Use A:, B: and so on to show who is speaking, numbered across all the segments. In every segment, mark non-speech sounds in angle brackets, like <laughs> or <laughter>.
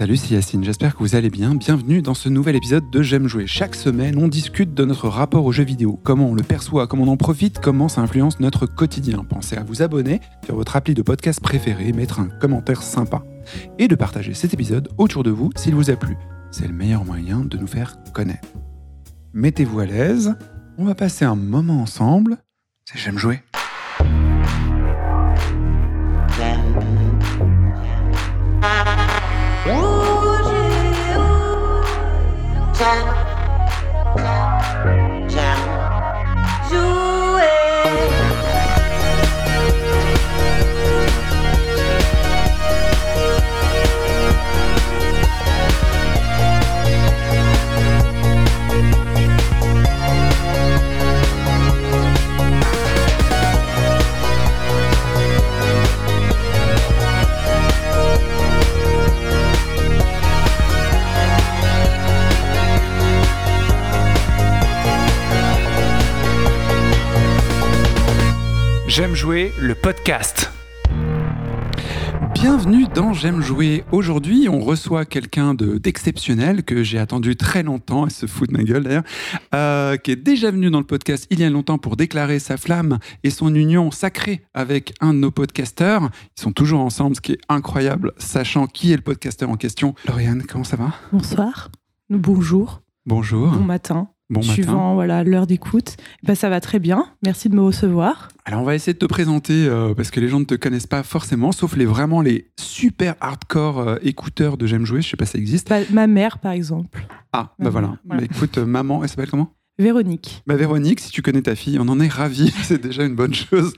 A: Salut, c'est Yacine, j'espère que vous allez bien. Bienvenue dans ce nouvel épisode de J'aime jouer. Chaque semaine, on discute de notre rapport aux jeux vidéo, comment on le perçoit, comment on en profite, comment ça influence notre quotidien. Pensez à vous abonner sur votre appli de podcast préféré, mettre un commentaire sympa et de partager cet épisode autour de vous s'il vous a plu. C'est le meilleur moyen de nous faire connaître. Mettez-vous à l'aise, on va passer un moment ensemble. C'est J'aime jouer. J'aime jouer le podcast. Bienvenue dans J'aime jouer. Aujourd'hui, on reçoit quelqu'un de- d'exceptionnel que j'ai attendu très longtemps, elle se fout de ma gueule d'ailleurs, euh, qui est déjà venu dans le podcast il y a longtemps pour déclarer sa flamme et son union sacrée avec un de nos podcasteurs. Ils sont toujours ensemble, ce qui est incroyable, sachant qui est le podcasteur en question. Lauriane, comment ça va?
B: Bonsoir, bonjour,
A: Bonjour.
B: bon matin,
A: Bon matin.
B: suivant voilà l'heure d'écoute. Ben, ça va très bien, merci de me recevoir.
A: Alors on va essayer de te présenter euh, parce que les gens ne te connaissent pas forcément, sauf les vraiment les super hardcore euh, écouteurs de J'aime jouer. Je sais pas si ça existe.
B: Bah, ma mère par exemple,
A: Ah, bah
B: Mhm,
A: voilà.
B: voilà.
A: Bah, écoute, euh, maman, elle s'appelle comment?
B: Véronique.
A: Bah Véronique, si tu connais ta fille, on en est ravis. <laughs> C'est déjà une bonne chose.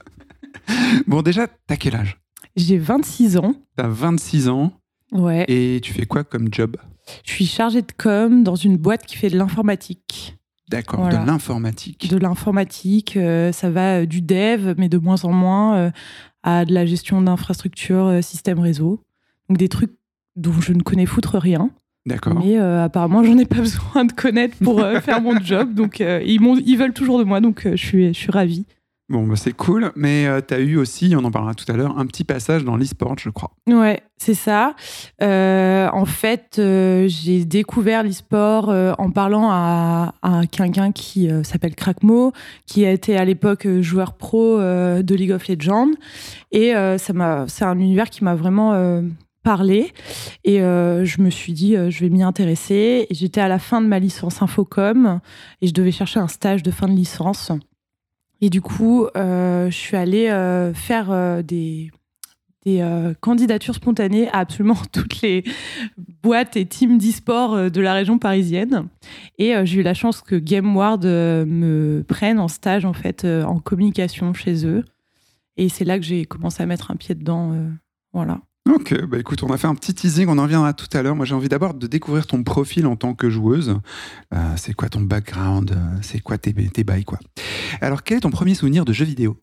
A: bon, déjà, t'as quel âge?
B: J'ai 26 ans,
A: T'as 26 ans
B: ouais.
A: et tu fais quoi comme job?
B: Je suis chargée de com dans une boîte qui fait de l'informatique.
A: D'accord,
B: Voilà.
A: de l'informatique.
B: De l'informatique, euh, ça va euh, du dev, mais de moins en moins, euh, à de la gestion d'infrastructures, euh, système réseau. Donc des trucs dont je ne connais foutre rien.
A: D'accord.
B: Mais apparemment, j'en ai pas <laughs> besoin de connaître pour faire mon job. Donc, ils, ils veulent toujours de moi. Donc, je, suis, je suis ravie.
A: Bon, bah, c'est cool, mais euh, t'as eu aussi, on en parlera tout à l'heure, un petit passage dans l'e-sport, je crois.
B: Ouais, c'est ça. Euh, en fait, euh, j'ai découvert l'e-sport euh, en parlant à, à quelqu'un qui s'appelle Crackmo, qui a été à l'époque joueur pro de League of Legends. Et ça c'est un univers qui m'a vraiment parlé. Et je me suis dit, je vais m'y intéresser. J'étais à la fin de ma licence Infocom et je devais chercher un stage de fin de licence. Et du coup, euh, je suis allée euh, faire euh, des candidatures spontanées à absolument <laughs> toutes les boîtes et teams d'e-sport de la région parisienne. Et j'ai eu la chance que GameWard euh, me prenne en stage en fait en communication chez eux. Et c'est là que j'ai commencé à mettre un pied dedans. voilà.
A: Ok, bah écoute, on a fait un petit teasing, on en reviendra tout à l'heure. Moi, j'ai envie d'abord de découvrir ton profil en tant que joueuse. Euh, c'est quoi ton background euh, C'est quoi tes, tes bails, quoi Alors, quel est ton premier souvenir de jeu vidéo?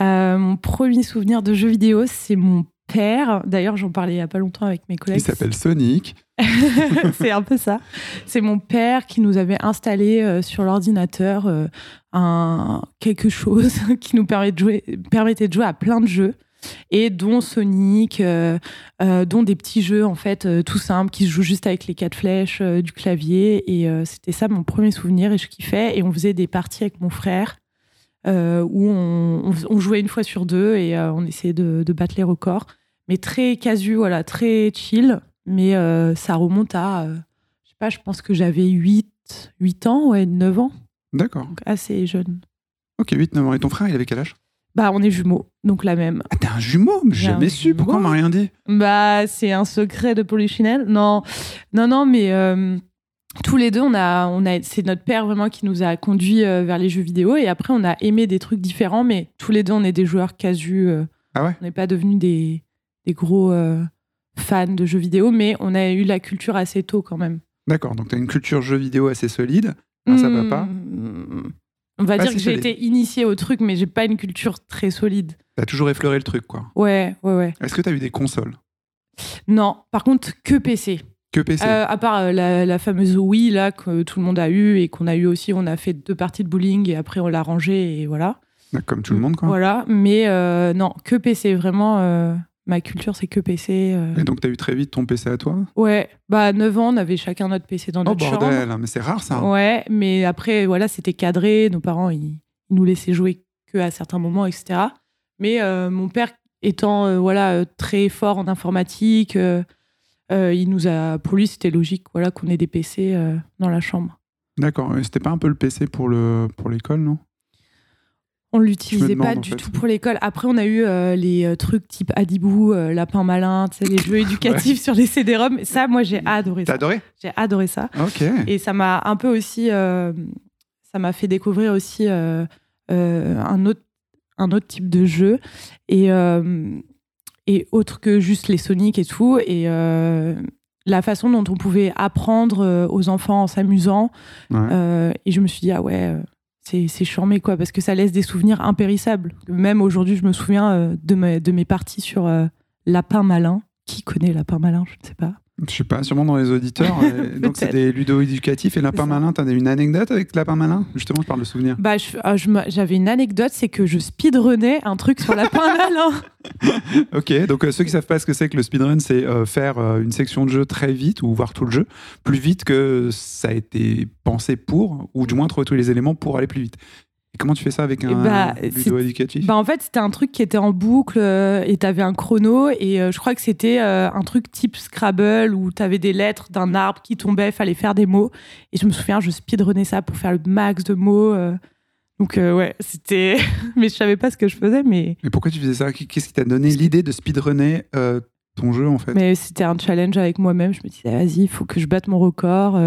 B: Euh, mon premier souvenir de jeu vidéo, c'est mon père. D'ailleurs, j'en parlais il n'y a pas longtemps avec mes
A: Il
B: collègues.
A: s'appelle Sonic. <laughs>
B: c'est un peu ça. C'est mon père qui nous avait installé euh, sur l'ordinateur un quelque chose <laughs> qui nous permet de jouer, permettait de jouer à plein de jeux et dont Sonic, euh, euh, dont des petits jeux en fait euh, tout simples qui se jouent juste avec les quatre flèches du clavier. Et c'était ça mon premier souvenir et je kiffais. Et on faisait des parties avec mon frère où on, on- on jouait une fois sur deux et on essayait de, de battre les records. Mais très casu voilà très chill. Mais ça remonte à je sais pas je pense que j'avais 8 8 ans ouais 9 ans.
A: D'accord.
B: donc assez jeune.
A: Ok, 8-9 ans. Et ton frère, il avait quel âge?
B: Bah on est jumeaux donc la même
A: Ah, t'es un jumeau J'ai jamais su. Pourquoi on m'a rien dit
B: Bah, c'est un secret de Polichinelle. Non, non, non, mais euh, tous les deux, on a, on a, c'est notre père vraiment qui nous a conduits euh, vers les jeux vidéo. Et après, on a aimé des trucs différents, mais tous les deux, on est des joueurs casus. euh,
A: Ah ouais?
B: On n'est pas devenus des, des gros fans de jeux vidéo, mais on a eu la culture assez tôt quand même.
A: D'accord, donc t'as une culture jeu vidéo assez solide. Grâce à papa?
B: Hmm, On va
A: Pas
B: dire
A: si
B: que j'ai été initiée au truc, mais j'ai pas une culture très solide.
A: T'as toujours effleuré le truc, quoi.
B: Ouais, ouais, ouais.
A: Est-ce que t'as eu des consoles?
B: Non, par contre, que PC.
A: Que PC
B: Euh, à part euh, la, la fameuse Wii là que tout le monde a eu et qu'on a eu aussi, on a fait deux parties de bowling et après on l'a rangé et voilà.
A: Comme tout le monde, quoi.
B: Voilà, mais euh, non, que PC vraiment. Ma culture, c'est que PC. euh.
A: Et donc, tu as eu très vite ton PC à toi?
B: Ouais, bah à 9 ans, on avait chacun notre PC dans
A: Oh
B: notre
A: bordel, mais c'est rare ça.
B: chambre. Ouais, mais après, voilà, c'était cadré. Nos parents, ils, ils nous laissaient jouer que à certains moments, etc. Mais euh, mon père, étant euh, voilà très fort en informatique, il nous a, pour lui, c'était logique, voilà, qu'on ait des PC dans la chambre.
A: D'accord. Et C'était pas un peu le PC pour le pour l'école, non?
B: On l'utilisait pas du
A: fait.
B: tout pour l'école. Après, on a eu euh, les euh, trucs type Adibou, euh, Lapin Malin, les jeux <laughs> éducatifs sur les CD-ROM. Ça, moi, j'ai adoré
A: T'as adoré
B: J'ai adoré ça. Et ça m'a un peu aussi, euh, ça m'a fait découvrir aussi un autre, un autre type de jeu et et autre que juste les Sonic et tout et la façon dont on pouvait apprendre aux enfants en s'amusant.
A: Ouais.
B: Euh, et je me suis dit ah ouais. C'est, c'est charmé quoi parce que ça laisse des souvenirs impérissables. Même aujourd'hui, je me souviens euh, de, mes, de mes parties sur euh, Lapin Malin. Qui connaît Lapin Malin? Je ne sais pas.
A: Je sais pas, sûrement dans les auditeurs. <laughs> Et donc, c'est des ludo-éducatifs. Et Lapin. Malin, t'as une anecdote avec Lapin Malin? Justement, je parle de souvenirs.
B: Bah, ah, j'avais une anecdote, c'est que je speedrunnais un truc sur Lapin <laughs> Malin.
A: Ok, donc euh, ceux qui savent pas ce que c'est que le speedrun, c'est euh, faire euh, une section de jeu très vite ou voir tout le jeu plus vite que ça a été pensé pour, ou du moins trouver tous les éléments pour aller plus vite. Et comment tu fais ça avec un
B: bah,
A: ludo éducatif
B: Bah, en fait, c'était un truc qui était en boucle euh, et t'avais un chrono et euh, je crois que c'était euh, un truc type Scrabble où t'avais des lettres d'un arbre qui tombaient, fallait faire des mots. Et je me souviens, je speedrunnais ça pour faire le max de mots. Donc, ouais, c'était. <laughs> mais je savais pas ce que je faisais, mais,
A: Mais pourquoi tu faisais ça? Qu'est-ce qui t'a donné l'idée de speedrunner ton jeu en fait?
B: Mais c'était un challenge avec moi-même. Je me disais, vas-y, il faut que je batte mon record.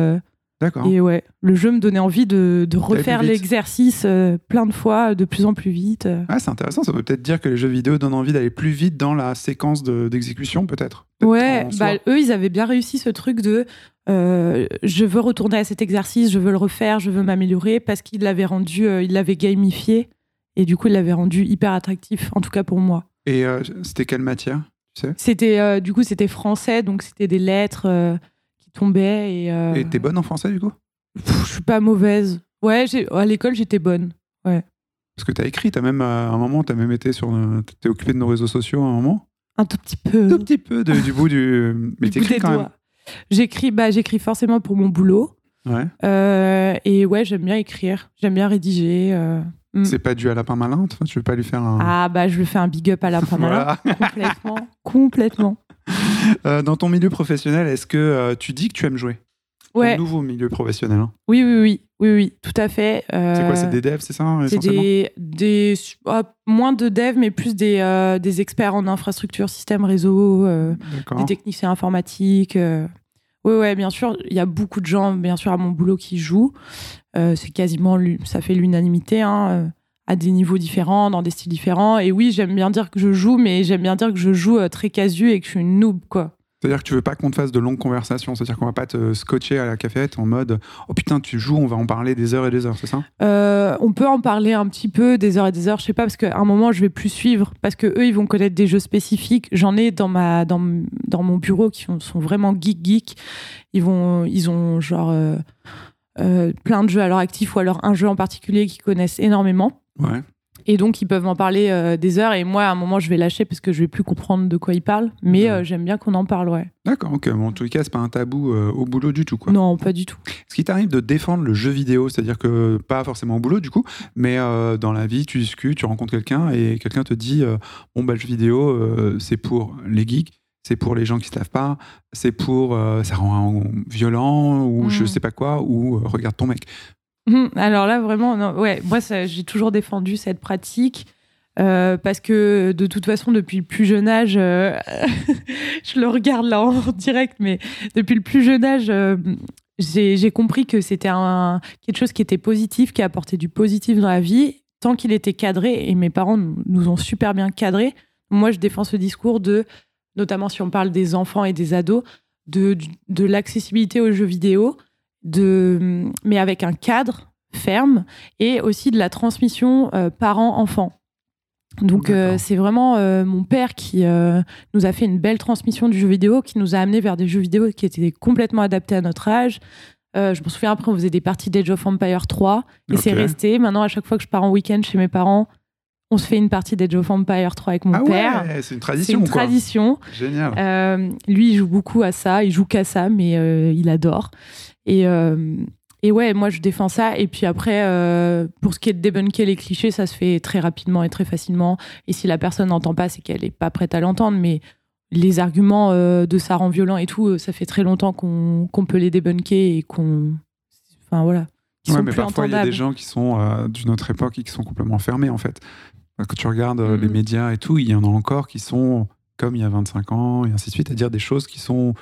A: D'accord.
B: Et ouais, le jeu me donnait envie de, de refaire l'exercice euh, plein de fois, de plus en plus vite. euh.
A: Ah, c'est intéressant, ça veut peut-être dire que les jeux vidéo donnent envie d'aller plus vite dans la séquence de- d'exécution, peut-être.
B: Ouais, bah, eux, ils avaient bien réussi ce truc de euh, je veux retourner à cet exercice, je veux le refaire, je veux m'améliorer parce qu'ils l'avaient rendu, euh, ils l'avaient gamifié et du coup, ils l'avaient rendu hyper attractif, en tout cas pour moi.
A: Et c'était quelle matière tu sais?
B: C'était du coup, c'était français, donc c'était des lettres euh, tombaient et. euh,
A: Et t'es bonne en français du coup
B: pff, je suis pas mauvaise. Ouais, à l'école, j'étais bonne.
A: Parce que t'as écrit, t'as même euh, à un moment, t'as même été sur, euh, t'es occupé de nos réseaux sociaux à un moment.
B: Un tout petit peu.
A: Tout petit peu de- du bout du. <laughs> Mais t'écris quand même.
B: J'écris, bah, j'écris forcément pour mon boulot.
A: Ouais.
B: Euh, et ouais, j'aime bien écrire, j'aime bien rédiger. euh. Mm.
A: C'est pas dû à Lapin Malin, Tu veux pas lui faire un.
B: Ah bah je lui fais un big up à la <laughs> Malin. Complètement, complètement.
A: Euh, dans ton milieu professionnel, est-ce que euh, tu dis que tu aimes jouer?
B: Ouais,
A: Ton nouveau milieu professionnel. hein.
B: oui, oui, oui, oui, oui, tout à fait. Euh,
A: C'est quoi C'est des devs, c'est ça
B: c'est
A: essentiellement?
B: des, des ah, moins de devs, mais plus des, euh, des experts en infrastructure, système, réseau, euh,
A: D'accord.
B: des techniciens informatiques. euh. Ouais, bien sûr, il y a beaucoup de gens, bien sûr, à mon boulot qui jouent. Euh, c'est quasiment, l'u- ça fait l'unanimité, hein, euh, à des niveaux différents, dans des styles différents. Et oui, j'aime bien dire que je joue, mais j'aime bien dire que je joue euh, très casu et que je suis une noob, quoi.
A: C'est-à-dire que tu veux pas qu'on te fasse de longues conversations, c'est-à-dire qu'on va pas te scotcher à la cafette en mode oh putain tu joues, on va en parler des heures et des heures, c'est ça?
B: Euh, on peut en parler un petit peu des heures et des heures, je sais pas, parce qu'à un moment, je vais plus suivre, parce que eux, ils vont connaître des jeux spécifiques. J'en ai dans, ma, dans, dans mon bureau qui sont, sont vraiment geek geek. Ils, vont, ils ont genre euh, euh, plein de jeux à leur actif ou alors un jeu en particulier qu'ils connaissent énormément.
A: Ouais.
B: Et donc, ils peuvent m'en parler euh, des heures. Et moi, à un moment, je vais lâcher parce que je vais plus comprendre de quoi ils parlent. Mais
A: Ouais.
B: euh, j'aime bien qu'on en parle, ouais.
A: D'accord, ok. Bon, en tous les cas, c'est pas un tabou euh, au boulot du tout, quoi.
B: Non, pas du tout.
A: Est-ce qu'il t'arrive de défendre le jeu vidéo C'est-à-dire que, pas forcément au boulot du coup, mais dans la vie, tu discutes, tu rencontres quelqu'un et quelqu'un te dit Bon, bah, le jeu vidéo, c'est pour les geeks, c'est pour les gens qui se lavent pas, c'est pour. euh, ça rend violent, ou
B: Mm.
A: je sais pas quoi, ou euh, regarde ton mec.
B: Hum, Alors là, vraiment, non, ouais, moi, j'ai toujours défendu cette pratique. euh, parce que de toute façon, depuis le plus jeune âge, <laughs> je le regarde là en direct, mais depuis le plus jeune âge, j'ai j'ai compris que c'était un, quelque chose qui était positif, qui apportait du positif dans la vie, tant qu'il était cadré. Et mes parents nous nous ont super bien cadré. Moi, je défends ce discours de, notamment si on parle des enfants et des ados, de, de l'accessibilité aux jeux vidéo, de, mais avec un cadre ferme et aussi de la transmission euh, parent-enfant. Donc euh, c'est vraiment euh, mon père qui euh, nous a fait une belle transmission du jeu vidéo, qui nous a amené vers des jeux vidéo qui étaient complètement adaptés à notre âge. Je me souviens après on faisait des parties d'Age of Empire 3 et c'est resté. Maintenant à chaque fois que je pars en week-end chez mes parents, on se fait une partie d'Age of Empire 3 avec mon
A: ah
B: père.
A: Ouais, c'est une
B: C'est
A: tradition.
B: une
A: quoi.
B: tradition.
A: Génial.
B: Euh, lui, il joue beaucoup à ça. Il joue qu'à ça, mais euh, il adore. Et, euh, et ouais, moi, je défends ça. Et puis après, pour ce qui est de débunker les clichés, ça se fait très rapidement et très facilement. Et si la personne n'entend pas, c'est qu'elle n'est pas prête à l'entendre. Mais les arguments de ça rend violent et tout, ça fait très longtemps qu'on qu'on peut les débunker et qu'on. Enfin, voilà.
A: Ouais, mais parfois, il y a des gens qui sont euh, d'une autre époque et qui sont complètement fermés, en fait. Quand tu regardes euh, les
B: Mhm.
A: médias et tout, il y en a encore qui sont comme il y a 25 ans et ainsi de suite, à dire des choses qui sont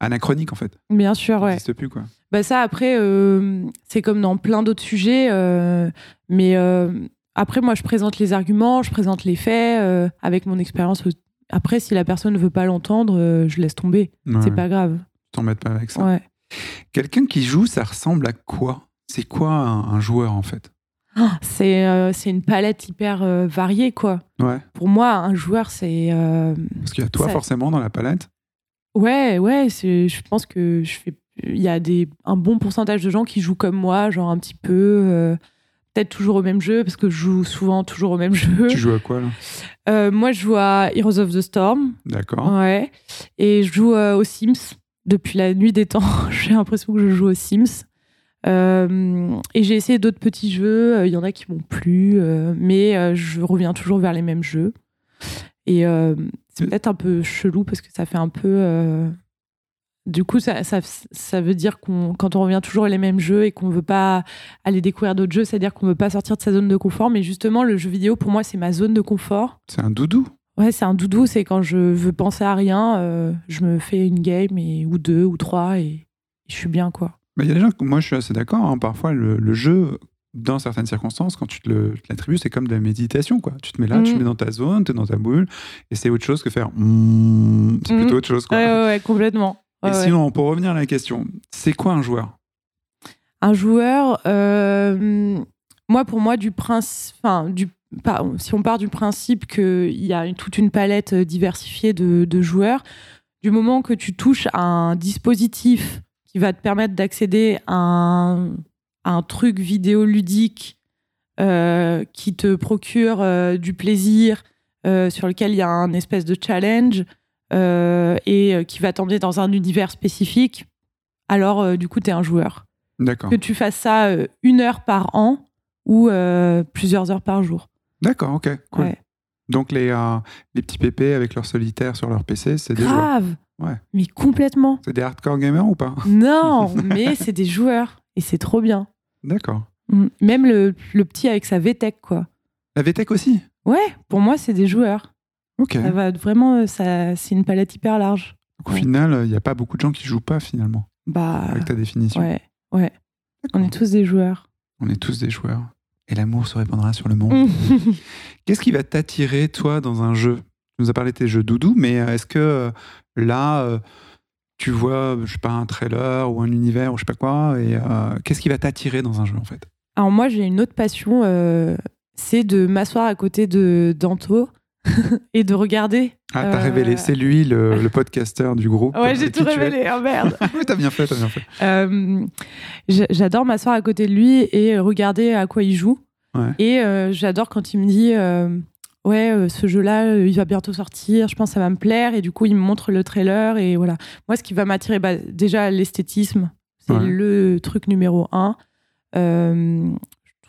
A: anachroniques, en fait.
B: Bien sûr, ouais.
A: n'existent plus, quoi.
B: Bah ça, après, euh, c'est comme dans plein d'autres sujets. euh, mais euh, après, moi, je présente les arguments, je présente les faits avec mon expérience. Après, si la personne ne veut pas l'entendre, je laisse tomber.
A: Ouais,
B: C'est pas grave.
A: T'embêtes pas avec ça.
B: Ouais.
A: Quelqu'un qui joue, ça ressemble à quoi? C'est quoi un, un joueur, en fait? <gasps>
B: C'est euh, c'est une palette hyper euh, variée, quoi.
A: Ouais.
B: Pour moi, un joueur, c'est. euh,
A: Parce qu'il y a toi,
B: Ça-
A: forcément, dans la palette.
B: Ouais, ouais, je pense que je fais. Il y a des, un bon pourcentage de gens qui jouent comme moi, genre un petit peu. Peut-être toujours au même jeu, parce que je joue souvent toujours au même <laughs> jeu.
A: Tu joues à quoi, là?
B: Euh, moi, je joue à Heroes of the Storm.
A: D'accord.
B: Ouais. Et je joue euh, aux Sims depuis la nuit des temps. <laughs> j'ai l'impression que je joue aux Sims. Euh, et j'ai essayé d'autres petits jeux. Euh, Il y en a qui m'ont plu, euh, mais euh, je reviens toujours vers les mêmes jeux. Et euh, c'est
A: Euh.
B: peut-être un peu chelou parce que ça fait un peu. euh, Du coup, ça, ça, ça veut dire qu'on, quand on revient toujours les mêmes jeux et qu'on veut pas aller découvrir d'autres jeux, c'est-à-dire qu'on veut pas sortir de sa zone de confort. Mais justement, le jeu vidéo, pour moi, c'est ma zone de confort.
A: C'est un doudou.
B: Ouais, c'est un doudou, c'est quand je veux penser à rien, euh, je me fais une game et, ou deux ou trois et je suis bien quoi.
A: Il y a des gens, que- moi je suis assez d'accord, hein, parfois le, le jeu, dans certaines circonstances, quand tu te l'attribues, c'est comme de la méditation. Quoi. Tu te mets là, tu te
B: Mhm.
A: mets dans ta zone, tu es dans ta boule, et c'est autre chose que faire. mm, c'est
B: Mhm.
A: plutôt autre chose. Quoi.
B: Ouais, ouais, ouais, complètement.
A: et sinon, pour revenir à la question, c'est quoi un joueur?
B: Un joueur, euh, moi pour moi, du principe, enfin, du, pas- si on part du principe qu'il y a une- toute une palette euh, diversifiée de, de joueurs, du moment que tu touches à un dispositif qui va te permettre d'accéder à un, à un truc vidéoludique euh, qui te procure euh, du plaisir, euh, sur lequel il y a un espèce de challenge et qui va t'emmener dans un univers spécifique, alors du coup, tu es un joueur.
A: D'accord.
B: Que tu fasses ça une heure par an ou plusieurs heures par jour.
A: D'accord, ok, cool.
B: Ouais.
A: Donc les, euh, les petits pépés avec leur solitaire sur leur PC, c'est des.
B: Grave
A: Ouais.
B: Mais complètement
A: C'est des hardcore gamers ou pas?
B: Non <laughs> Mais c'est des joueurs et c'est trop bien.
A: D'accord.
B: Même le, le petit avec sa VTech, quoi.
A: La VTech aussi?
B: Ouais, pour moi, c'est des joueurs.
A: Ok.
B: Ça va vraiment, euh, ça, c'est une palette hyper large.
A: Donc, au final, il n'y a pas beaucoup de gens qui jouent pas finalement,
B: Bah,
A: avec ta définition.
B: ouais, ouais. On est tous des joueurs.
A: On est tous des joueurs. Et l'amour se répandra sur le monde. <laughs> Qu'est-ce qui va t'attirer, toi, dans un jeu? Tu nous as parlé de tes jeux doudou, mais euh, est-ce que euh, là, euh, tu vois, je sais pas, un trailer ou un univers ou je sais pas quoi, et euh, qu'est-ce qui va t'attirer dans un jeu, en fait?
B: Alors moi, j'ai une autre passion, euh, c'est de m'asseoir à côté de Danto et de regarder.
A: Ah, t'as
B: Euh,
A: révélé, c'est lui, le, le podcasteur du groupe.
B: Ouais, j'ai tout révélé, oh merde <laughs>
A: Oui, t'as bien fait, t'as bien fait.
B: Euh, j'a- J'adore m'asseoir à côté de lui et regarder à quoi il joue.
A: Ouais.
B: Et euh, j'adore quand il me dit euh, Ouais, euh, ce jeu-là, euh, il va bientôt sortir, je pense que ça va me plaire. Et du coup, il me montre le trailer. Et voilà. Moi, ce qui va m'attirer, bah, déjà, l'esthétisme, c'est
A: Ouais.
B: le truc numéro un.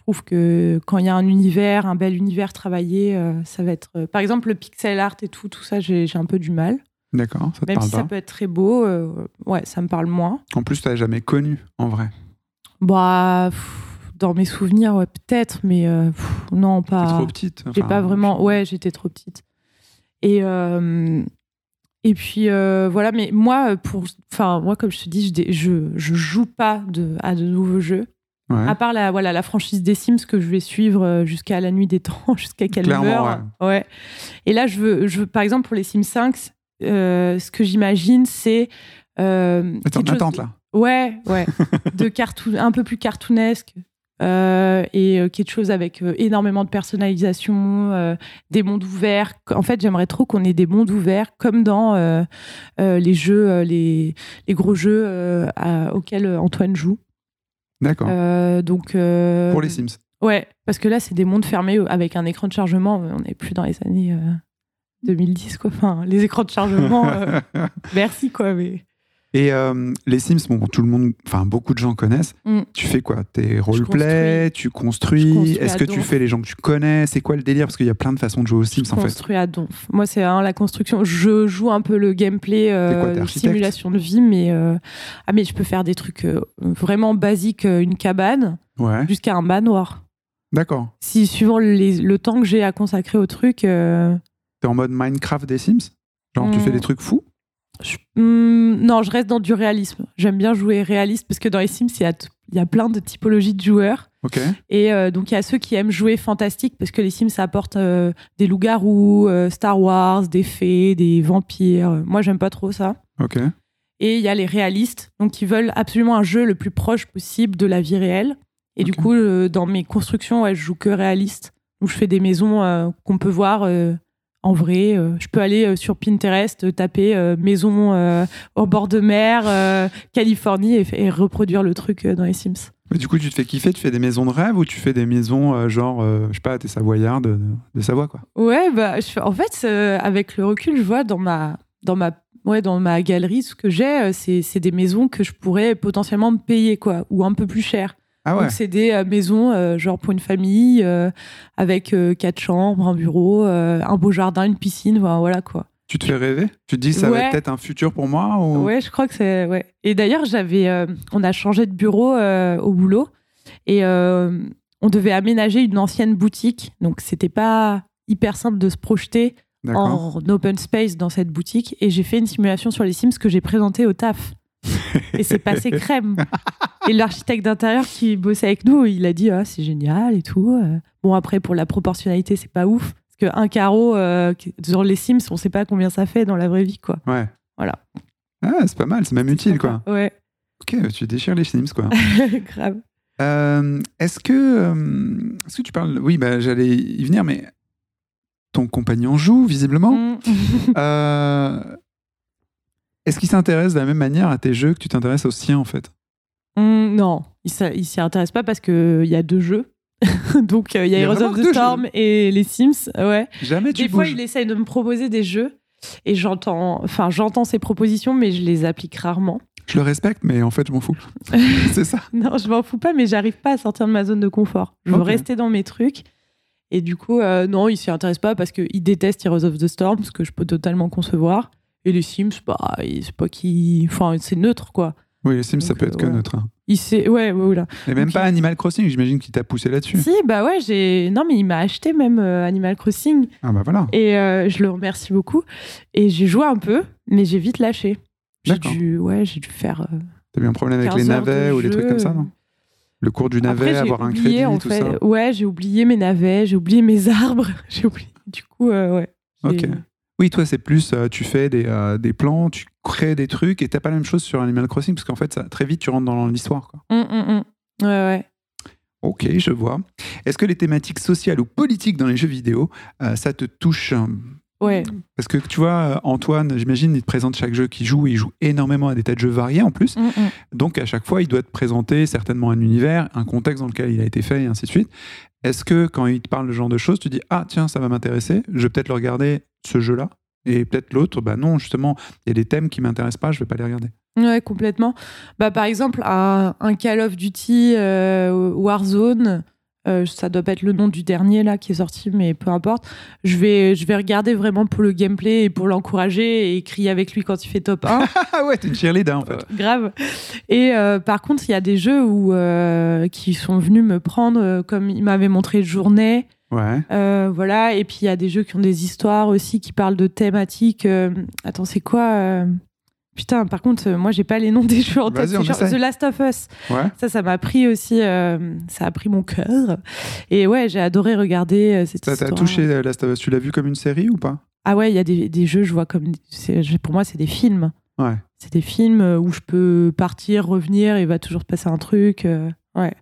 B: Je trouve que quand il y a un univers, un bel univers travaillé, euh, ça va être. euh, par exemple, le pixel art et tout, tout ça, j'ai un peu du mal.
A: D'accord, ça te
B: Même
A: parle
B: si
A: pas.
B: ça peut être très beau, euh, ouais, ça me parle moins.
A: En plus, t'as jamais connu, en vrai.
B: Bah, pff, dans mes souvenirs, ouais, peut-être, mais pff, non,
A: T'es
B: pas.
A: trop petite.
B: J'ai pas vraiment. Ouais, j'étais trop petite. Et et puis euh, voilà, mais moi, pour, enfin moi, comme je te dis, je, je, je joue pas de, à de nouveaux jeux.
A: Ouais.
B: À part la voilà la franchise des Sims que je vais suivre euh, jusqu'à la nuit des temps, <laughs> jusqu'à qu'elle meure. Ouais. Et là, je veux, je veux, par exemple, pour les Sims 5, euh, ce que j'imagine, c'est euh,
A: Attends,
B: chose-
A: là.
B: Ouais, ouais. <laughs> de cartoon, un peu plus cartoonesque. euh, et euh, quelque chose avec euh, énormément de personnalisation, des mondes ouverts. En fait, j'aimerais trop qu'on ait des mondes ouverts comme dans les jeux, les, les gros jeux à- auxquels Antoine joue.
A: D'accord.
B: Euh, donc, euh,
A: Pour les Sims.
B: Ouais, parce que là, c'est des mondes fermés euh, avec un écran de chargement. On n'est plus dans les années euh, 2010, quoi. Enfin, les écrans de chargement, <laughs> merci, quoi. Mais...
A: Et euh, les Sims, bon, tout le monde, enfin beaucoup de gens connaissent.
B: Mm.
A: Tu fais quoi? T'es roleplay, tu construis?
B: Construis
A: Est-ce que tu fais les gens que tu connais? C'est quoi le délire? Parce qu'il y a plein de façons de jouer aux Sims en fait.
B: construit à donf. Moi, c'est hein, la construction. Je joue un peu le gameplay, euh,
A: quoi,
B: simulation de vie, mais euh, ah, mais je peux faire des trucs euh, vraiment basiques, une cabane,
A: Ouais,
B: jusqu'à un manoir.
A: d'accord.
B: Si suivant les- le temps que j'ai à consacrer au truc,
A: T'es en mode Minecraft des Sims? Genre tu
B: Mm.
A: fais des trucs fous?
B: Je- hmm, non, je reste dans du réalisme. J'aime bien jouer réaliste parce que dans les Sims, il y a, il y a plein de typologies de joueurs. Et euh, donc, il y a ceux qui aiment jouer fantastique parce que les Sims, ça apporte euh, des loups-garous, euh, Star Wars, des fées, des vampires. Moi, j'aime pas trop ça.
A: Ok.
B: Et il y a les réalistes, donc qui veulent absolument un jeu le plus proche possible de la vie réelle. Et du coup, dans mes constructions, ouais, je joue que réaliste. Donc, je fais des maisons qu'on peut voir en vrai. Euh, je peux aller euh, sur Pinterest, euh, taper euh, maison euh, au bord de mer, Californie, et, reproduire le truc dans les Sims.
A: Mais du coup, tu te fais kiffer Tu fais des maisons de rêve ou tu fais des maisons genre, je sais pas, t'es savoyard de, de Savoie quoi?
B: Ouais, bah, je, en fait, avec le recul, je vois dans ma, dans ma, ouais, dans ma galerie, ce que j'ai, c'est c'est des maisons que je pourrais potentiellement me payer, quoi, ou un peu plus cher.
A: Ah ouais
B: Donc, c'est des maisons, euh, genre pour une famille, euh, avec euh, quatre chambres, un bureau, un beau jardin, une piscine, voilà, quoi.
A: Tu te fais rêver? Tu te dis ça va être peut-être un futur pour moi ou...
B: Ouais, je crois que c'est. Ouais. Et d'ailleurs, j'avais, euh, on a changé de bureau euh, au boulot et euh, on devait aménager une ancienne boutique. Donc, c'était pas hyper simple de se projeter en open space dans cette boutique. Et j'ai fait une simulation sur les Sims que j'ai présentée au taf. Et c'est passé crème. Et l'architecte d'intérieur qui bossait avec nous, il a dit ah c'est génial et tout. Euh, Bon après pour la proportionnalité c'est pas ouf parce qu'un carreau euh, sur les Sims on sait pas combien ça fait dans la vraie vie quoi.
A: Ouais.
B: Voilà.
A: Ah, c'est pas mal, c'est même utile quoi.
B: Ouais,
A: Ok, tu déchires les Sims quoi. <laughs>
B: grave.
A: Euh, est-ce que, euh, est-ce que tu parles Oui, bah, j'allais y venir, mais ton compagnon joue visiblement.
B: Mm. <laughs>
A: Euh, est-ce qu'il s'intéresse de la même manière à tes jeux que tu t'intéresses aux siens en fait?
B: Mm, non, il il s'y intéresse pas parce que il y a deux jeux. <laughs> Donc euh, il y a
A: Il y a
B: Heroes of the Storm et les Sims. Ouais.
A: Jamais tu
B: Des fois il essaye de me proposer des jeux et j'entends, enfin j'entends ses propositions mais je les applique rarement.
A: Je le respecte, mais en fait, je m'en fous. <laughs> <laughs> c'est ça.
B: Non, je m'en fous pas, mais j'arrive pas à sortir de ma zone de confort. Je veux rester dans mes trucs. Et du coup, euh, non, il s'y intéresse pas parce qu'il déteste Heroes of the Storm, ce que je peux totalement concevoir. Et les Sims, bah, c'est pas qui. Enfin, c'est neutre, quoi.
A: Oui, les Sims, ça peut être
B: euh,
A: que
B: ouais.
A: neutre. hein.
B: Il sait. Ouais, voilà.
A: Et même pas Animal Crossing, j'imagine qu'il t'a poussé là-dessus.
B: Si, bah ouais, j'ai. Non, mais il m'a acheté même euh, Animal Crossing.
A: Ah bah voilà.
B: Et euh, je le remercie beaucoup. Et j'ai joué un peu, mais j'ai vite lâché. J'ai dû, ouais, j'ai dû faire. euh,
A: T'as eu un problème avec
B: 15
A: les navets ou les trucs comme ça, non? Le cours du navet,
B: Après,
A: avoir un crédit,
B: en
A: tout
B: fait.
A: ça.
B: Ouais, j'ai oublié mes navets, j'ai oublié mes <laughs> arbres, j'ai oublié. Du coup, euh, ouais.
A: Ok. Oui, toi, c'est plus, euh, tu fais des, euh, des plans, tu crées des trucs, et t'as pas la même chose sur Animal Crossing, parce qu'en fait, ça, très vite, tu rentres dans l'histoire. quoi.
B: Hum, hum. Ouais, ouais.
A: Ok, je vois. Est-ce que les thématiques sociales ou politiques dans les jeux vidéo, euh, ça te touche
B: Ouais.
A: Parce que tu vois, Antoine, j'imagine, il te présente chaque jeu qu'il joue, il joue énormément à des tas de jeux variés en plus. Donc à chaque fois, il doit te présenter certainement un univers, un contexte dans lequel il a été fait, et ainsi de suite. Est-ce que quand il te parle de ce genre de choses, tu dis Ah, tiens, ça va m'intéresser, je vais peut-être le regarder, ce jeu-là Et peut-être l'autre, bah non, justement, il y a des thèmes qui m'intéressent pas, je vais pas les regarder.
B: Ouais, complètement. Bah, par exemple, un, un Call of Duty euh, Warzone, euh, ça doit pas être le nom du dernier là qui est sorti, mais peu importe. Je vais, je vais regarder vraiment pour le gameplay et pour l'encourager et crier avec lui quand il fait top 1. <laughs>
A: Ah ouais, t'es une cheerleader en fait.
B: Euh, grave. Et euh, par contre, il y a des jeux où, qui sont venus me prendre, comme il m'avait montré Journée.
A: Ouais.
B: Euh, voilà. Et puis il y a des jeux qui ont des histoires aussi, qui parlent de thématiques. euh, Attends, c'est quoi euh, Putain, par contre, moi, j'ai pas les noms des jeux en tête. Genre
A: essaie.
B: The Last of Us.
A: Ouais.
B: Ça, ça m'a pris aussi. ça a pris mon cœur. Et ouais, j'ai adoré regarder cette
A: Ça t'a
B: histoire.
A: touché Last of Us Tu l'as vu comme une série ou pas?
B: Ah ouais, il y a des, des jeux, je vois comme. Pour moi, c'est des films.
A: Ouais.
B: C'est des films où je peux partir, revenir, il va toujours se passer un truc. ouais.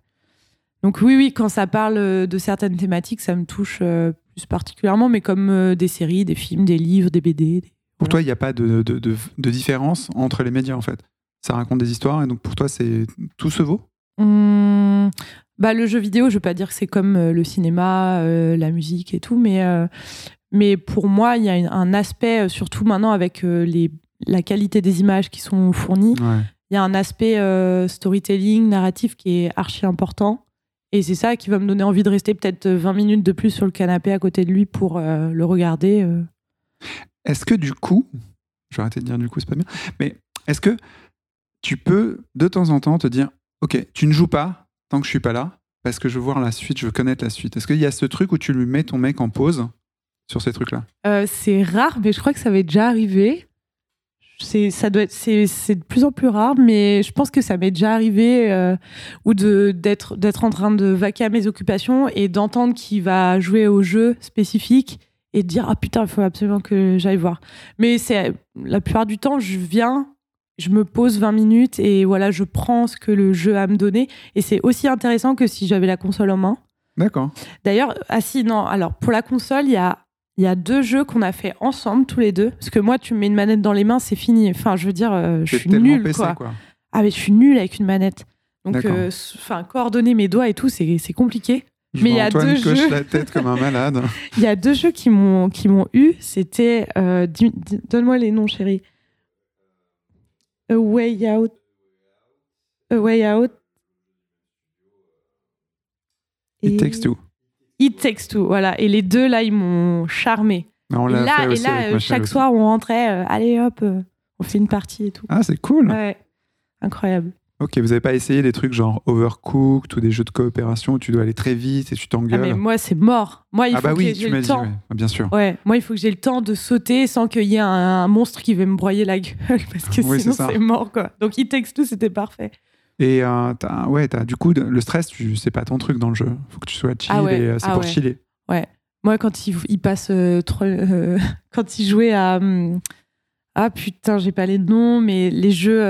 B: Donc oui, oui, quand ça parle euh, de certaines thématiques, ça me touche euh, plus particulièrement, mais comme euh, des séries, des films, des livres, des BD. des-
A: Pour toi, il n'y a pas de, de, de- de différence entre les médias en fait? Ça raconte des histoires et donc pour toi, c'est tout se vaut?
B: Hum, Bah, le jeu vidéo, je veux pas dire que c'est comme le cinéma, euh, la musique et tout, mais, euh, mais pour moi, il y a un aspect, surtout maintenant avec les, la qualité des images qui sont fournies,
A: Ouais.
B: il y a un aspect euh, storytelling, narratif qui est archi important. Et c'est ça qui va me donner envie de rester peut-être 20 minutes de plus sur le canapé à côté de lui pour euh, le regarder. euh.
A: Est-ce que du coup, je vais arrêter de dire du coup, c'est pas bien, mais est-ce que tu peux de temps en temps te dire, ok, tu ne joues pas tant que je suis pas là, parce que je veux voir la suite, je veux connaître la suite. Est-ce qu'il y a ce truc où tu lui mets ton mec en pause sur ces trucs-là?
B: Euh, c'est rare, mais je crois que ça m'est déjà arrivé. C'est, ça doit être, c'est, c'est de plus en plus rare, mais je pense que ça m'est déjà arrivé euh, ou de d'être d'être en train de vaquer à mes occupations et d'entendre qu'il va jouer au jeu spécifique et de dire ah putain il faut absolument que j'aille voir. Mais c'est la plupart du temps je viens, je me pose 20 minutes et voilà je prends ce que le jeu a à me donner et c'est aussi intéressant que si j'avais la console en main.
A: D'accord.
B: D'ailleurs, ah si, non, alors pour la console, il y a, il y a deux jeux qu'on a fait ensemble, tous les deux. Parce que moi, tu me mets une manette dans les mains, c'est fini. Enfin, je veux dire, euh, je suis nulle,
A: PC,
B: quoi.
A: quoi.
B: Ah, mais je suis nulle avec une manette. Donc, euh, enfin, coordonner mes doigts et tout, c'est compliqué.
A: Je
B: Mais il y a
A: Antoine
B: deux jeux.
A: la tête comme un malade. <laughs>
B: Il y a deux jeux qui m'ont qui m'ont eu. C'était, euh, donne-moi les noms, chérie. A Way Out. A Way Out.
A: It
B: Et-
A: takes two.
B: It Takes Two, voilà. Et les deux, là, ils m'ont charmé.
A: On
B: Et là,
A: fait
B: et
A: aussi
B: là
A: avec
B: euh, chaque
A: aussi.
B: soir, on rentrait, euh, allez hop, euh, on fait une partie et tout.
A: Ah, c'est cool.
B: Ouais, incroyable.
A: Ok, vous avez pas essayé des trucs genre Overcooked ou des jeux de coopération où tu dois aller très vite et tu
B: Ah,
A: t'engueules
B: mais moi, c'est mort. Moi, il
A: Ah
B: faut
A: bah
B: que
A: oui,
B: j'ai le
A: dit,
B: temps.
A: ouais. Ah, bien sûr.
B: Ouais, moi, il faut que j'ai le temps de sauter sans qu'il y ait un, un monstre qui va me broyer la gueule <laughs> parce que
A: Oui,
B: sinon, c'est mort, quoi. Donc, It Takes Two, c'était parfait.
A: Et euh, ouais, t'as- du coup, le stress, tu, c'est pas ton truc dans le jeu. Faut que tu sois chill
B: Ah ouais,
A: et euh, c'est
B: ah
A: pour
B: ouais.
A: chiller.
B: Moi, quand il, il passe euh, trop- <laughs> quand il jouait à. hum, ah putain, j'ai pas les noms, mais les jeux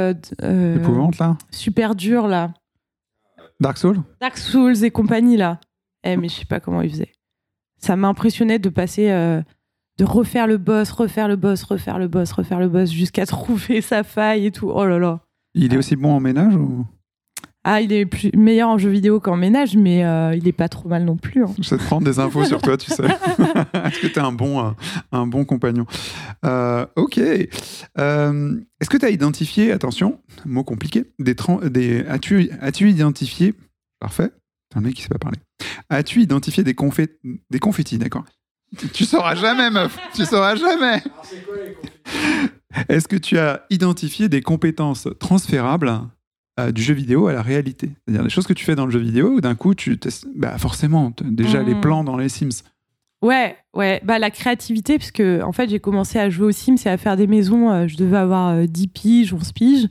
B: euh,
A: Épouvante, là
B: super durs, là.
A: Dark Souls
B: Dark Souls et compagnie là. Eh mais je sais pas comment il faisait. Ça m'impressionnait de passer, euh, de refaire le boss, refaire le boss, refaire le boss, refaire le boss jusqu'à <laughs> trouver sa faille et tout. Oh là là.
A: Il est aussi bon en ménage ou?
B: Ah, il est plus meilleur en jeu vidéo qu'en ménage, mais euh, il est pas trop mal non plus. hein.
A: J'essaie de prendre des infos sur toi, tu sais. <laughs> Est-ce que t'es un bon, un, un bon compagnon? Euh, Ok. Euh, Est-ce que tu as identifié, attention, mot compliqué, des, des as-tu as-tu identifié, parfait, le mec qui sait pas parler, as-tu identifié des, confet- des confettis, d'accord? Tu sauras jamais, meuf, tu sauras jamais. Est-ce que tu as identifié des compétences transférables euh, du jeu vidéo à la réalité? C'est-à-dire des choses que tu fais dans le jeu vidéo où d'un coup, tu bah forcément, déjà les
B: Mhm.
A: plans dans les Sims.
B: Ouais, ouais. Bah la créativité, parce que en fait j'ai commencé à jouer aux Sims et à faire des maisons. euh, je devais avoir euh, 10 piges, 11 piges.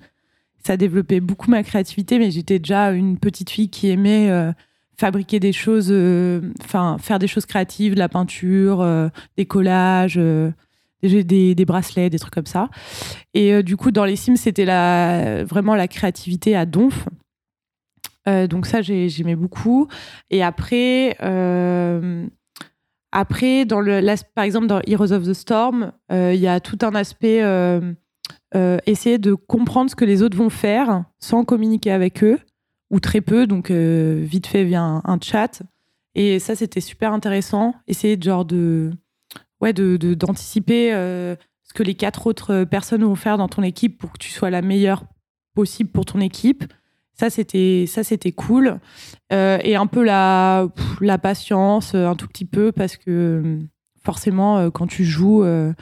B: Ça développait beaucoup ma créativité, mais j'étais déjà une petite fille qui aimait euh, fabriquer des choses, euh, enfin faire des choses créatives, de la peinture, euh, des collages, euh, des- des bracelets, des trucs comme ça. Et euh, du coup, dans les Sims, c'était la, vraiment la créativité à donf. Euh, donc ça, j'ai- j'aimais beaucoup. Et après, euh, après dans le, par exemple, dans Heroes of the Storm, il y a tout un aspect essayer de comprendre ce que les autres vont faire sans communiquer avec eux ou très peu. Donc vite fait via un, un chat. Et ça, c'était super intéressant. Essayer de genre de ouais de de- d'anticiper euh, ce que les quatre autres personnes vont faire dans ton équipe pour que tu sois la meilleure possible pour ton équipe. Ça, c'était ça, c'était cool. Euh, et un peu la, la patience, euh, un tout petit peu, parce que euh, forcément, euh, quand tu joues, euh,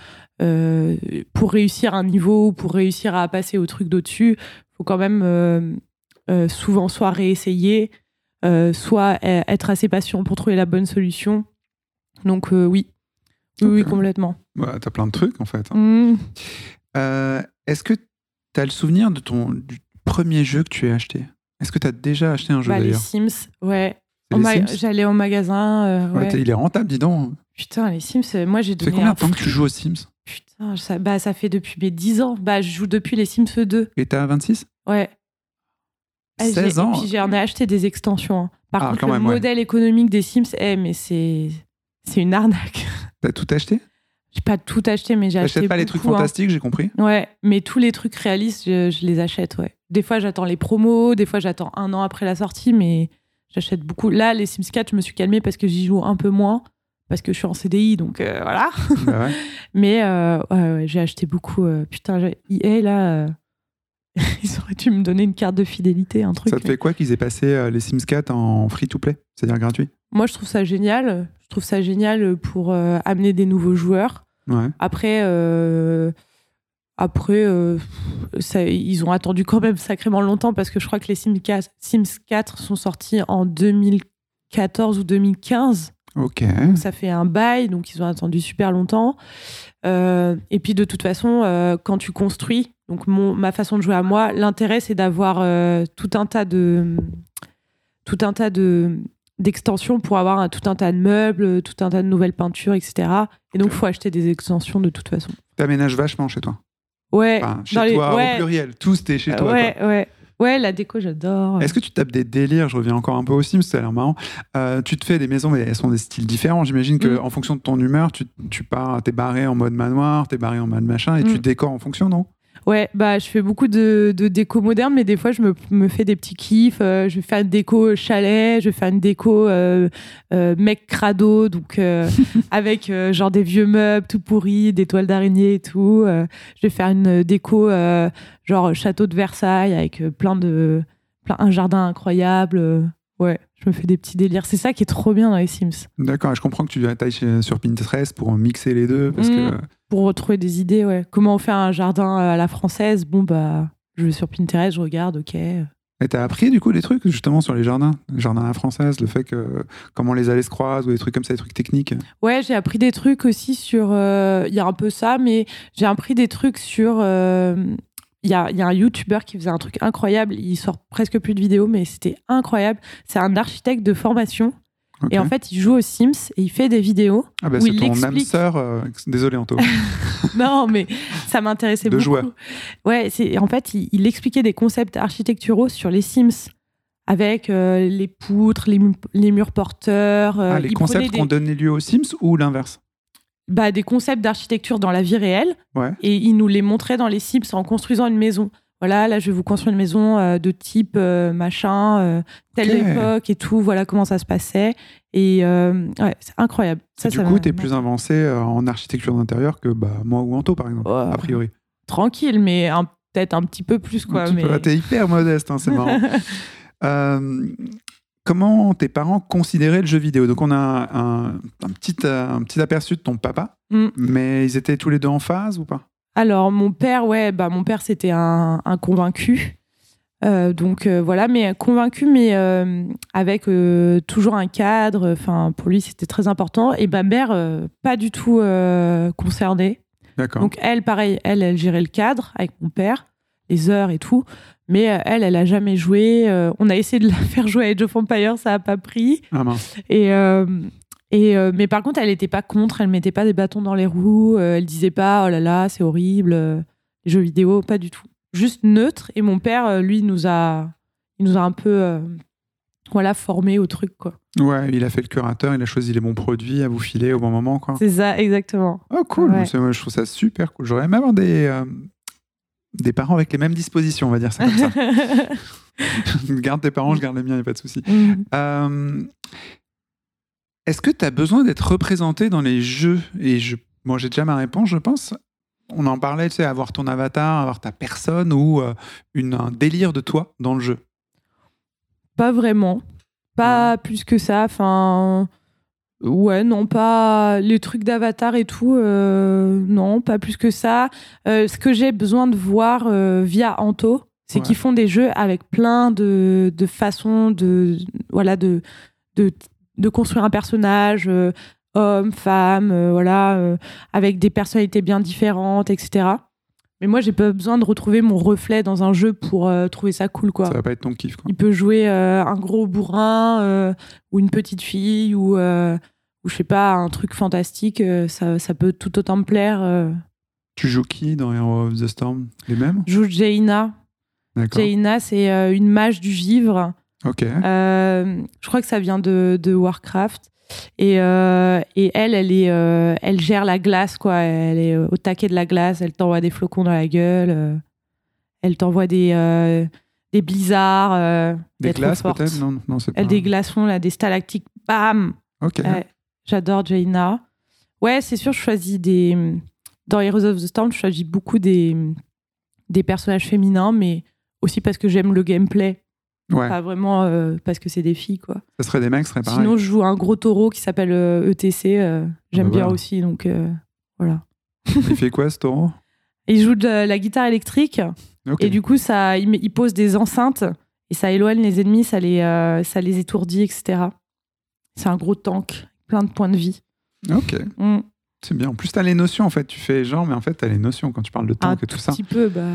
B: euh, pour réussir un niveau, pour réussir à passer au truc d'au-dessus, faut quand même euh, euh, souvent soit réessayer, euh, soit euh, être assez patient pour trouver la bonne solution. Donc euh, oui, oui, oui,
A: Ok.
B: complètement.
A: Ouais, T'as plein de trucs en fait. hein.
B: Mm.
A: Euh, Est-ce que tu as le souvenir de ton du premier jeu que tu as acheté? Est-ce que tu as déjà acheté un jeu
B: Bah, les
A: d'ailleurs?
B: Sims, ouais.
A: Les Sims?
B: J'allais au magasin. euh,
A: Ouais,
B: ouais.
A: Il est rentable, dis donc.
B: Putain, les Sims, euh, moi j'ai
A: Ça fait
B: donné
A: combien de temps que tu joues aux Sims?
B: Putain, ça, bah, ça fait depuis mes 10 ans. Bah, je joue depuis les Sims 2.
A: Et t'as 26
B: Ouais. Ah, j'ai-
A: 16 ans
B: Et puis j'en ai acheté des extensions. hein. Par
A: Ah,
B: contre, le
A: même, ouais.
B: modèle économique des Sims, eh, mais c'est c'est une arnaque.
A: T'as tout acheté?
B: J'ai pas tout acheté, mais j'ai acheté.
A: T'achètes pas les trucs
B: hein.
A: fantastiques, j'ai compris.
B: Ouais, mais tous les trucs réalistes, je, je les achète, ouais. Des fois, j'attends les promos, des fois, j'attends un an après la sortie, mais J'achète beaucoup. Là, les Sims 4, je me suis calmée parce que j'y joue un peu moins parce que je suis en CDI, donc euh, voilà.
A: Bah ouais. <laughs>
B: Mais euh, ouais, ouais, j'ai acheté beaucoup. euh, putain, EA, là, euh, <laughs> ils auraient dû me donner une carte de fidélité, un truc.
A: Ça te fait quoi qu'ils aient passé euh, les Sims 4 en free-to-play, c'est-à-dire gratuit?
B: Moi, je trouve ça génial. Je trouve ça génial pour euh, amener des nouveaux joueurs.
A: Ouais.
B: Après, euh, après euh, ça- ils ont attendu quand même sacrément longtemps parce que je crois que les Sims 4, Sims 4 sont sortis en 2014 ou 2015.
A: Ok.
B: Donc ça fait un bail, donc ils ont attendu super longtemps. Et puis de toute façon, quand tu construis, donc mon, ma façon de jouer à moi, l'intérêt c'est d'avoir euh, tout un tas de tout un tas de d'extensions pour avoir un- tout un tas de meubles, tout un tas de nouvelles peintures, etc. Et donc faut acheter des extensions de toute façon.
A: T'aménages vachement chez toi.
B: Ouais.
A: Enfin, chez
B: les-
A: toi
B: ouais.
A: au pluriel. Tous t'es chez toi.
B: ouais,
A: quoi.
B: ouais. Ouais, la déco, j'adore.
A: Est-ce que tu tapes des délires? Je reviens encore un peu aux Sims, ça a l'air marrant. Euh, tu te fais des maisons, mais elles sont des styles différents. J'imagine que
B: Mm.
A: en fonction de ton humeur, tu, tu pars, t'es barré en mode manoir, t'es barré en mode machin, et tu
B: Mm.
A: décores en fonction, non?
B: Ouais, bah je fais beaucoup de, de déco moderne, mais des fois je me, me fais des petits kiffs. Euh, je vais faire une déco chalet, je vais faire une déco euh, euh, mec crado, donc <laughs> avec genre des vieux meubles tout pourris, des toiles d'araignée et tout. Je vais faire une déco genre château de Versailles avec plein de plein un jardin incroyable. Ouais, je me fais des petits délires. C'est ça qui est trop bien dans les Sims.
A: D'accord, je comprends que tu attailles chez- sur Pinterest pour mixer les deux, parce
B: Mm.
A: que
B: Pour retrouver des idées, ouais. Comment on fait un jardin à la française? Bon bah, je vais sur Pinterest, je regarde, ok.
A: Et t'as appris du coup des trucs justement sur les jardins, les jardins à la française, le fait que comment les allées se croisent ou des trucs comme ça, des trucs techniques?
B: Ouais, j'ai appris des trucs aussi sur. euh, Il y a un peu ça, mais j'ai appris des trucs sur. euh, Il y, a, il y a un YouTuber qui faisait un truc incroyable. Il sort presque plus de vidéos, mais c'était incroyable. C'est un architecte de formation. Et en fait, il joue aux Sims et il fait des vidéos.
A: ah bah c'est ton âme sœur. euh, désolé Anto. <laughs>
B: non, mais ça m'intéressait
A: De
B: beaucoup.
A: joueur.
B: Ouais, c'est en fait, il, il expliquait des concepts architecturaux sur les Sims. Avec euh, les poutres, les, mu- les murs porteurs. euh,
A: ah, les concepts
B: des-
A: qui ont donné lieu aux Sims ou l'inverse?
B: Bah, des concepts d'architecture dans la vie réelle
A: Ouais.
B: et il nous les montrait dans les Sims en construisant une maison. Voilà, là je vais vous construire une maison euh, de type euh, machin, euh, telle époque et tout, voilà comment ça se passait. Et ouais, c'est incroyable. Ça,
A: du
B: ça
A: coup, t'es plus avancé en architecture d'intérieur que bah, moi ou Anto, par exemple, a priori.
B: tranquille, mais peut-être un petit peu plus quoi. Mais...
A: T'es hyper modeste, hein, c'est marrant. <laughs> Comment tes parents considéraient le jeu vidéo? Donc, on a un, un petit, euh, un petit aperçu de ton papa,
B: Mm.
A: mais ils étaient tous les deux en phase ou pas?
B: Alors mon père, ouais, bah mon père c'était un, un convaincu. Euh, donc euh, voilà, mais convaincu, mais euh, avec toujours un cadre. Enfin, pour lui, c'était très important. Et ma mère, pas du tout concernée.
A: D'accord.
B: Donc elle, pareil, elle, elle gérait le cadre avec mon père, les heures et tout. Mais euh, elle, elle a jamais joué. Euh, on a essayé de la <laughs> faire jouer à Age of Empires, ça a pas pris.
A: Ah mince.
B: Et, euh, et mais par contre, elle n'était pas contre, elle mettait pas des bâtons dans les roues, elle disait pas oh là là, c'est horrible, les jeux vidéo, pas du tout. Juste neutre. Et mon père, lui, nous a, il nous a un peu, voilà, formé au truc quoi.
A: Ouais, il a fait le curateur, il a choisi les bons produits à vous filer au bon moment, quoi.
B: C'est ça, exactement.
A: Oh, cool.
B: Ouais.
A: Je trouve ça super cool. J'aurais aimé avoir des, euh, des parents avec les mêmes dispositions, on va dire ça comme ça. <laughs> <laughs> garde tes parents, je garde les miens, il n'y a pas de souci.
B: Mm.
A: Euh, Est-ce que tu as besoin d'être représenté dans les jeux? Et je, moi, j'ai déjà ma réponse, je pense. On en parlait, tu sais, avoir ton avatar, avoir ta personne ou euh, une, un délire de toi dans le jeu.
B: Pas vraiment. Pas plus que ça. Enfin. Ouais, non, pas les trucs d'avatar et tout. euh, non, pas plus que ça. Euh, ce que j'ai besoin de voir euh, via Anto, c'est
A: Ouais.
B: qu'ils font des jeux avec plein de, de façons de, voilà, de, de, de construire un personnage, euh, homme, femme, euh, voilà, euh, avec des personnalités bien différentes, etc. Mais moi, j'ai pas besoin de retrouver mon reflet dans un jeu pour euh, trouver ça cool, quoi.
A: Ça va pas être ton kiff, quoi.
B: Il peut jouer euh, un gros bourrin euh, ou une petite fille ou, ou je sais pas, un truc fantastique. ça, ça peut tout autant me plaire.
A: Tu joues qui dans Hero of the Storm? Les mêmes?
B: Je joue Jaina. Jaina, c'est une mage du vivre.
A: Ok.
B: Je crois que ça vient de, de Warcraft. Et, euh, et elle, elle, est, euh, elle gère la glace, quoi. Elle est euh, au taquet de la glace. Elle t'envoie des flocons dans la gueule. elle t'envoie des, des blizzards.
A: Des glaces peut-être? Non, non c'est pas.
B: Elle, des glaçons, là, des stalactiques, bam
A: Ok.
B: J'adore Jaina. Ouais, c'est sûr, je choisis des. Dans Heroes of the Storm, je choisis beaucoup des, des personnages féminins, mais aussi parce que j'aime le gameplay.
A: Ouais.
B: Pas vraiment euh, parce que c'est des filles, quoi.
A: Ça serait des mecs, ce serait pareil.
B: Sinon, je joue un gros taureau qui s'appelle euh, ETC. euh, J'aime
A: Bah
B: bien
A: voilà.
B: aussi, donc euh, voilà. <laughs>
A: Il fait quoi ce taureau?
B: Il joue de la guitare électrique.
A: Ok.
B: Et du coup, ça, il, met- il pose des enceintes et ça éloigne les ennemis, ça les, euh, ça les étourdit, etc. C'est un gros tank, plein de points de vie.
A: Ok.
B: Mm.
A: C'est bien. En plus, t'as les notions, en fait. Tu fais genre, mais en fait, t'as les notions quand tu parles de
B: Un
A: tank et tout ça.
B: petit peu, bah.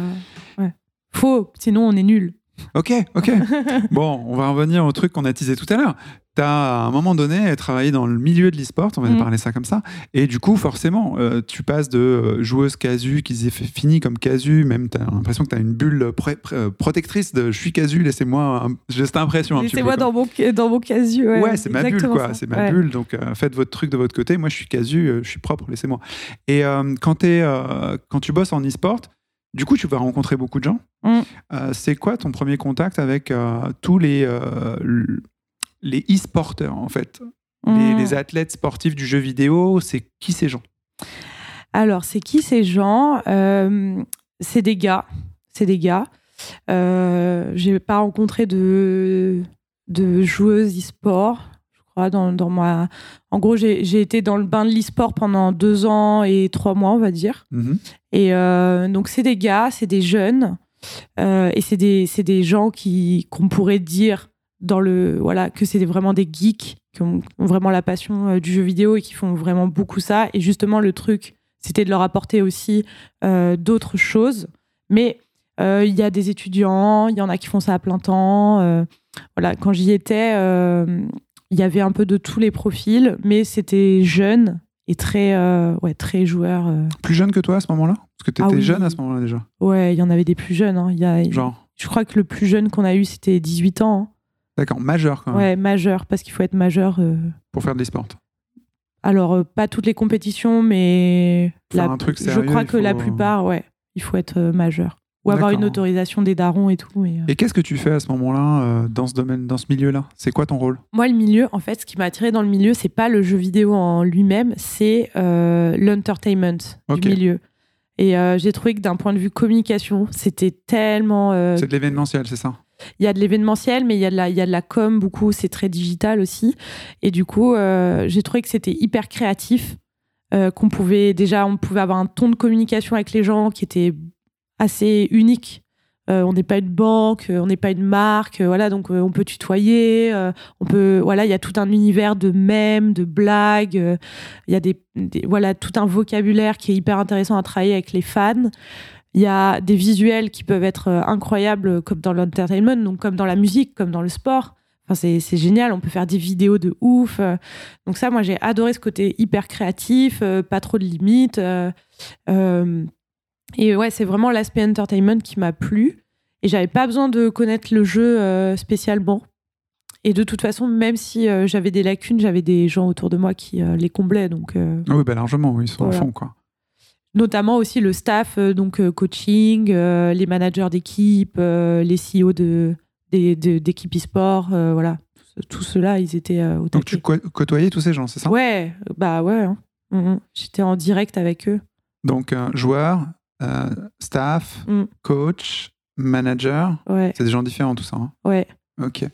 B: Ouais. Faux, sinon on est nul.
A: Ok, ok. <laughs> bon, on va revenir au truc qu'on a teasé tout à l'heure. T'as, à un moment donné, travaillé dans le milieu de l'e-sport, on va
B: Mm.
A: parler ça comme ça. Et du coup, forcément, euh, tu passes de euh, joueuse casu qui s'est fini comme casu, même t'as l'impression que t'as une bulle euh, protectrice de je suis casu, laissez-moi. J'ai cette impression peu.
B: Laissez-moi dans mon, dans mon casu. Ouais,
A: Ouais, c'est ma bulle, quoi. C'est ma
B: Ouais.
A: bulle. Donc, euh, faites votre truc de votre côté. Moi, je suis casu, euh, je suis propre, laissez-moi. Et quand, euh, quand tu bosses en e-sport, du coup, tu vas rencontrer beaucoup de gens.
B: Mm.
A: Euh, c'est quoi ton premier contact avec euh, tous les, euh, les e-sporteurs, en fait? Les,
B: Mm.
A: les athlètes sportifs du jeu vidéo C'est qui ces gens?
B: Alors, c'est qui ces gens? C'est des gars. C'est des gars. J'ai pas rencontré de, de joueuses e-sport, crois, dans, dans ma. En gros, j'ai été dans le bain de l'e-sport pendant deux ans et trois mois, on va dire.
A: Mhm.
B: Et euh, donc, c'est des gars, c'est des jeunes, euh, et c'est des, des gens qui qu'on pourrait dire dans le voilà que c'est vraiment des geeks qui ont, ont vraiment la passion euh, du jeu vidéo et qui font vraiment beaucoup ça. Et justement, le truc, c'était de leur apporter aussi euh, d'autres choses. Mais euh, il y a des étudiants, il y en a qui font ça à plein temps. euh, voilà, quand j'y étais, il y avait un peu de tous les profils, mais c'était jeune et très, euh, ouais, très joueur. euh.
A: Plus jeune que toi à ce moment-là? Parce que tu étais
B: Ah oui.
A: jeune à ce moment-là déjà.
B: Ouais, il y en avait des plus jeunes. hein. Il y a,
A: Genre,
B: Je crois que le plus jeune qu'on a eu, c'était 18 ans. hein.
A: d'accord, majeur quand même,
B: Ouais, majeur, parce qu'il faut être majeur. euh.
A: pour faire de l'e-sport.
B: Alors, euh, pas toutes les compétitions, mais
A: Faut faire
B: la-
A: un truc
B: je
A: sérieux,
B: crois
A: il
B: que la
A: faut-
B: plupart, ouais, il faut être euh, majeur. Ou avoir une autorisation des darons et tout. euh.
A: Et qu'est-ce que tu fais à ce moment-là euh, dans ce domaine, dans ce milieu-là? C'est quoi ton rôle?
B: Moi, le milieu, en fait, ce qui m'a attiré dans le milieu, c'est pas le jeu vidéo en lui-même, c'est euh, l'entertainment
A: Ok.
B: du milieu. Et euh, j'ai trouvé que d'un point de vue communication, c'était tellement. euh,
A: C'est de l'événementiel, c'est ça?
B: Il y a de l'événementiel, mais il y, a de la- il y a de la com beaucoup, c'est très digital aussi. Et du coup, euh, j'ai trouvé que c'était hyper créatif, euh, qu'on pouvait déjà, on pouvait avoir un ton de communication avec les gens qui était assez unique. Euh, on n'est pas une banque, euh, on n'est pas une marque, euh, voilà, donc on peut tutoyer, on peut, voilà, il y a tout un univers de mèmes, de blagues, il y a des, voilà, tout un vocabulaire qui est hyper intéressant à travailler avec les fans. Il y a des visuels qui peuvent être incroyables, comme dans l'entertainment, donc comme dans la musique, comme dans le sport. Enfin, c'est génial, on peut faire des vidéos de ouf. Donc ça, moi, j'ai adoré ce côté hyper créatif, pas trop de limites. Et ouais, c'est vraiment l'aspect entertainment qui m'a plu. Et j'avais pas besoin de connaître le jeu euh, spécialement. Et de toute façon, même si euh, j'avais des lacunes, j'avais des gens autour de moi qui euh, les comblaient. Donc,
A: Ah Oui, bah largement, oui, ils sont
B: Voilà.
A: au fond, quoi.
B: notamment aussi le staff, donc coaching, les managers d'équipe, les CEO de, des- de- d'équipe e-sport, voilà. Tout cela, ils étaient au
A: Donc tu
B: taquet.
A: côtoyais tous ces gens, c'est ça?
B: Ouais, bah ouais. hein. Mhm. J'étais en direct avec eux.
A: Donc joueur, euh, staff,
B: Mm.
A: coach, manager,
B: Ouais,
A: c'est des gens différents tout ça. hein
B: ouais.
A: ok.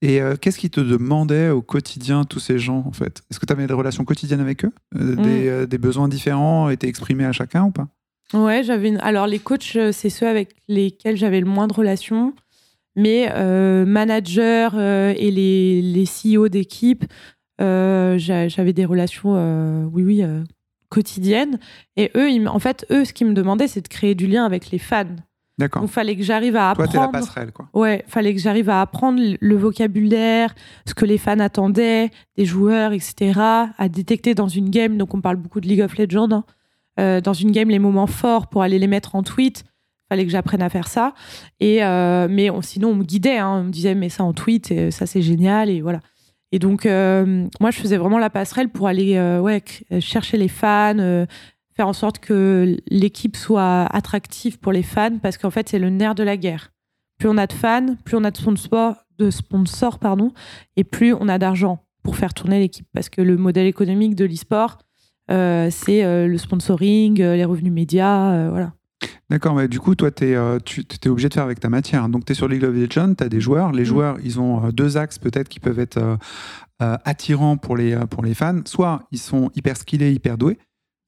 A: Et euh, qu'est-ce qu'ils te demandaient au quotidien, tous ces gens, en fait? Est-ce que tu avais des relations quotidiennes avec eux? Euh,
B: Mm.
A: des, des besoins différents étaient exprimés à chacun ou pas?
B: Ouais, j'avais une... Alors, les coachs, c'est ceux avec lesquels j'avais le moins de relations. Mais manager et les, les CEO d'équipe, j'a- j'avais des relations, oui, oui, euh, quotidiennes. Et eux, ils en fait, eux, ce qu'ils me demandaient, c'est de créer du lien avec les fans.
A: D'accord.
B: Donc, fallait que j'arrive à
A: Toi,
B: apprendre.
A: t'es la passerelle, quoi.
B: Ouais, fallait que j'arrive à apprendre le vocabulaire, ce que les fans attendaient, des joueurs, etc. À détecter dans une game, donc on parle beaucoup de League of Legends, hein, euh, dans une game les moments forts pour aller les mettre en tweet. Fallait que j'apprenne à faire ça. Et euh, mais on- sinon on me guidait, hein, on me disait mais ça en tweet, et ça c'est génial et voilà. Et donc euh, moi je faisais vraiment la passerelle pour aller euh, cr- chercher les fans. euh, faire en sorte que l'équipe soit attractive pour les fans parce qu'en fait c'est le nerf de la guerre plus on a de fans, plus on a de sponsors, de sponsors pardon, et plus on a d'argent pour faire tourner l'équipe. Parce que le modèle économique de l'e-sport, euh, c'est euh, le sponsoring, euh, les revenus médias, voilà.
A: D'accord, mais du coup, toi, tu es, obligé de faire avec ta matière. Donc, tu es sur League of Legends, tu as des joueurs. Les mm. joueurs, ils ont deux axes peut-être qui peuvent être attirants pour les, pour les fans. Soit ils sont hyper skillés, hyper doués,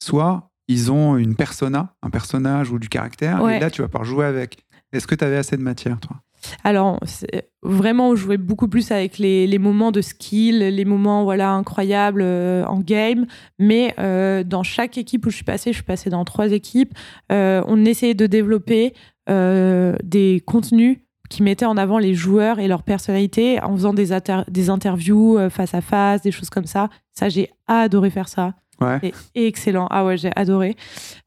A: soit ils ont une persona, un personnage ou du caractère. Et là, tu vas pouvoir jouer avec. Est-ce que tu avais assez de matière, toi?
B: Alors, vraiment, on jouait beaucoup plus avec les, moments de skill, les moments voilà incroyables euh, en game. Mais euh, dans chaque équipe où je suis passée, je suis passée dans trois équipes, euh, on essayait de développer des contenus qui mettaient en avant les joueurs et leur personnalité en faisant des, des interviews face à face, des choses comme ça. Ça, j'ai adoré faire ça. Excellent. Ah ouais, j'ai adoré.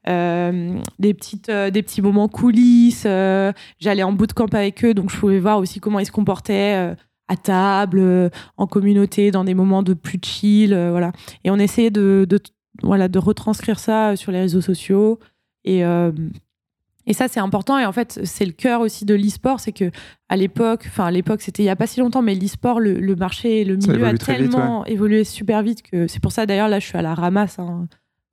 B: Euh, des, petites, euh, des petits moments coulisses. Euh, j'allais en bootcamp avec eux, donc je pouvais voir aussi comment ils se comportaient à table, en communauté, dans des moments de plus chill. voilà. Et on essayait de, de, voilà, de retranscrire ça sur les réseaux sociaux. Et, et ça, c'est important. Et en fait, c'est le cœur aussi de l'e-sport. C'est que à l'époque, enfin, à l'époque, c'était il n'y a pas si longtemps, mais l'e-sport, le, marché, le milieu a tellement évolué super vite que c'est pour ça, d'ailleurs, là, je suis à la ramasse. Hein.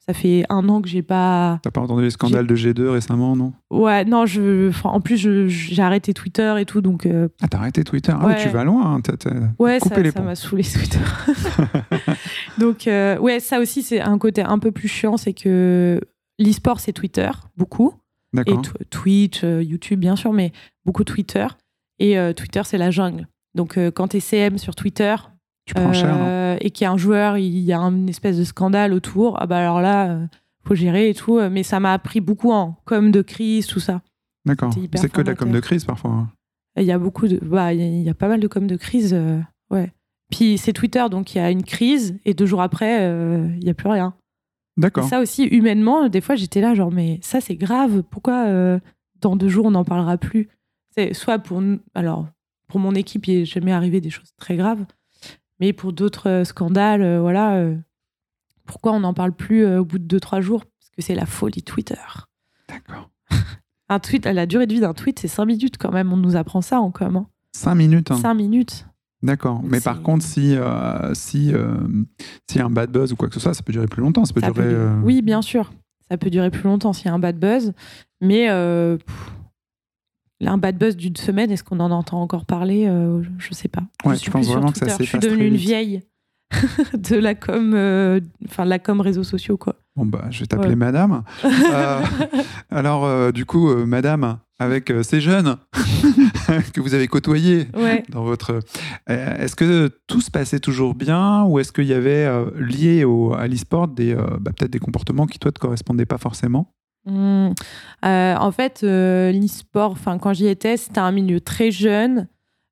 B: Ça fait un an que j'ai pas.
A: T'as pas entendu les scandales de G2 récemment, non?
B: Ouais, non, je. en plus, j'ai arrêté Twitter et tout, donc. Euh,
A: ah, t'as arrêté Twitter? Ah, tu vas loin. Hein,
B: ouais, ça m'a saoulé Twitter. <laughs> donc, euh, ouais, ça aussi, c'est un côté un peu plus chiant, c'est que l'e-sport, c'est Twitter, beaucoup. Et Twitch, euh, YouTube, bien sûr, mais beaucoup Twitter. Et euh, Twitter, c'est la jungle. Donc, euh, quand tu es CM sur Twitter,
A: tu prends cher,
B: et qu'il y a un joueur, il y a une espèce de scandale autour, ah bah alors là, faut gérer et tout. Mais ça m'a appris beaucoup en com de crise, tout ça.
A: D'accord. C'est que de la com de crise parfois. Hein.
B: Il y a beaucoup de. Bah, il y, a pas mal de com de crise. ouais. Puis c'est Twitter, donc il y a une crise, et deux jours après, il n'y a plus rien.
A: D'accord.
B: Ça aussi, humainement, des fois, j'étais là, genre, mais ça, c'est grave. Pourquoi euh, dans deux jours, on n'en parlera plus? C'est soit pour. Alors, pour mon équipe, il n'est jamais arrivé des choses très graves. Mais pour d'autres euh, scandales, euh, voilà. pourquoi on n'en parle plus au bout de deux, trois jours? Parce que c'est la folie Twitter.
A: D'accord.
B: Un tweet, la durée de vie d'un tweet, c'est cinq minutes quand même. On nous apprend ça en com. Hein.
A: Cinq minutes. Hein.
B: Cinq minutes.
A: D'accord. Mais par contre, si euh, si euh, s'il y a un bad buzz ou quoi que ce soit, ça peut durer plus longtemps. Ça peut durer. Euh,
B: oui, bien sûr. Ça peut durer plus longtemps s'il y a un bad buzz. Mais un bad buzz d'une semaine, est-ce qu'on en entend encore parler Je ne sais pas.
A: Ouais, je pense vraiment que ça
B: Je suis devenue une vieille <laughs> de la com, enfin la com réseaux sociaux quoi.
A: Bon bah, je vais t'appeler Madame. <laughs> alors, du coup, Madame, avec ces jeunes <laughs> que vous avez côtoyé dans votre. Euh, est-ce que tout se passait toujours bien ou est-ce qu'il y avait euh, lié au, à l'e-sport des euh, bah, peut-être des comportements qui toi te correspondaient pas forcément?
B: Mmh. En fait, l'e-sport, enfin quand j'y étais, c'était un milieu très jeune,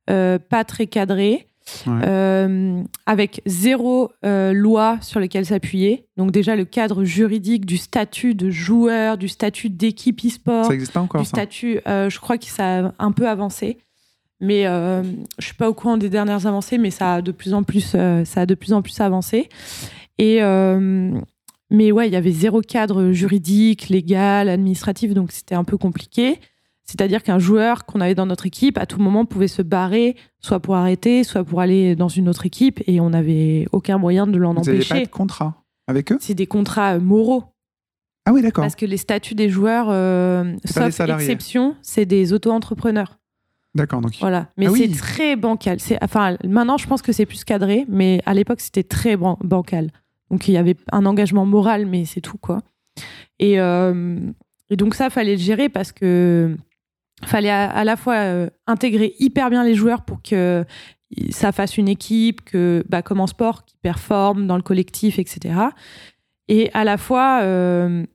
B: pas très cadré. Euh, avec zéro euh, loi sur laquelle s'appuyer. Donc déjà le cadre juridique du statut de joueur, du statut d'équipe e-sport,
A: ça existe encore.
B: Du statut, euh, je crois que ça a un peu avancé, mais je suis pas au courant des dernières avancées, mais ça a de plus en plus, ça a de plus en plus avancé. Et mais ouais, il y avait zéro cadre juridique, légal, administratif, donc c'était un peu compliqué. C'est-à-dire qu'un joueur qu'on avait dans notre équipe, à tout moment, pouvait se barrer, soit pour arrêter, soit pour aller dans une autre équipe, et on n'avait aucun moyen de l'en empêcher. Vous
A: pas de contrat avec eux?
B: C'est des contrats euh, moraux.
A: Ah oui, d'accord.
B: Parce que les statuts des joueurs, euh, sauf exception, c'est des auto-entrepreneurs.
A: D'accord. Donc...
B: Voilà. Mais ah c'est très bancal. Enfin, maintenant, je pense que c'est plus cadré, mais à l'époque, c'était très bancal. Donc, il y avait un engagement moral, mais c'est tout, quoi. Et, euh, et donc, ça, fallait le gérer parce que fallait à, la fois euh, intégrer hyper bien les joueurs pour que ça fasse une équipe, que, bah, comme en sport, qui performe dans le collectif, etc. Et à la fois, euh,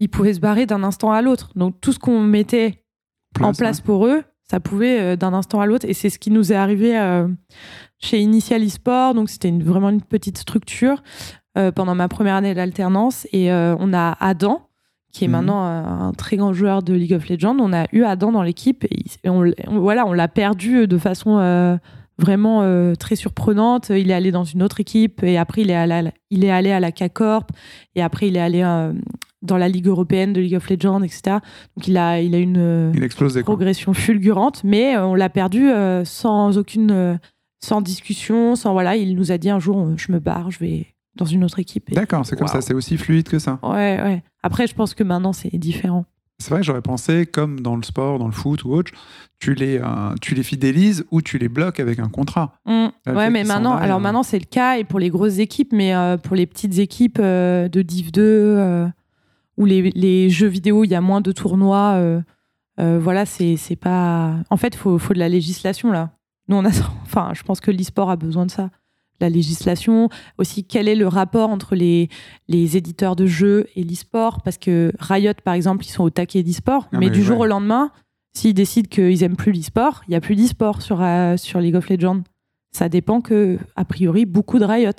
B: ils pouvaient se barrer d'un instant à l'autre. Donc tout ce qu'on mettait en place pour eux, ça pouvait euh, d'un instant à l'autre. Et c'est ce qui nous est arrivé chez Initial eSport. Donc c'était vraiment une petite structure pendant ma première année d'alternance. Et on a Adam, qui est mhm. maintenant un très grand joueur de League of Legends. On a eu Adam dans l'équipe et, on, voilà, on l'a perdu de façon euh, vraiment euh, très surprenante. Il est allé dans une autre équipe et après il est allé à la, il est allé à la K-Corp et après il est allé euh, dans la Ligue européenne de League of Legends, etc. Donc il a, il a une
A: Il explose
B: progression fulgurante, mais on l'a perdu sans aucune, sans discussion, sans voilà. Il nous a dit un jour, je me barre, je vais dans une autre équipe.
A: D'accord, c'est comme ça, c'est aussi fluide que ça.
B: Ouais, ouais. Après, je pense que maintenant, c'est différent.
A: C'est vrai, j'aurais pensé, comme dans le sport, dans le foot ou autre, tu les, euh, tu les fidélises ou tu les bloques avec un contrat.
B: Mmh. Ouais, mais maintenant, alors euh, maintenant c'est le cas et pour les grosses équipes, mais euh, pour les petites équipes de Div 2 où les, les, jeux vidéo, il y a moins de tournois, voilà, c'est pas. En fait, il faut, faut de la législation là. Nous, on a, <laughs> enfin, je pense que l'e-sport a besoin de ça la législation, aussi quel est le rapport entre les, les éditeurs de jeux et l'e-sport, parce que Riot, par exemple, ils sont au taquet d'e-sport, ah, mais, du jour au lendemain, s'ils décident qu'ils aiment plus l'e-sport, il y a plus d'e-sport sur, euh, sur League of Legends. Ça dépend que, a priori, beaucoup de Riot.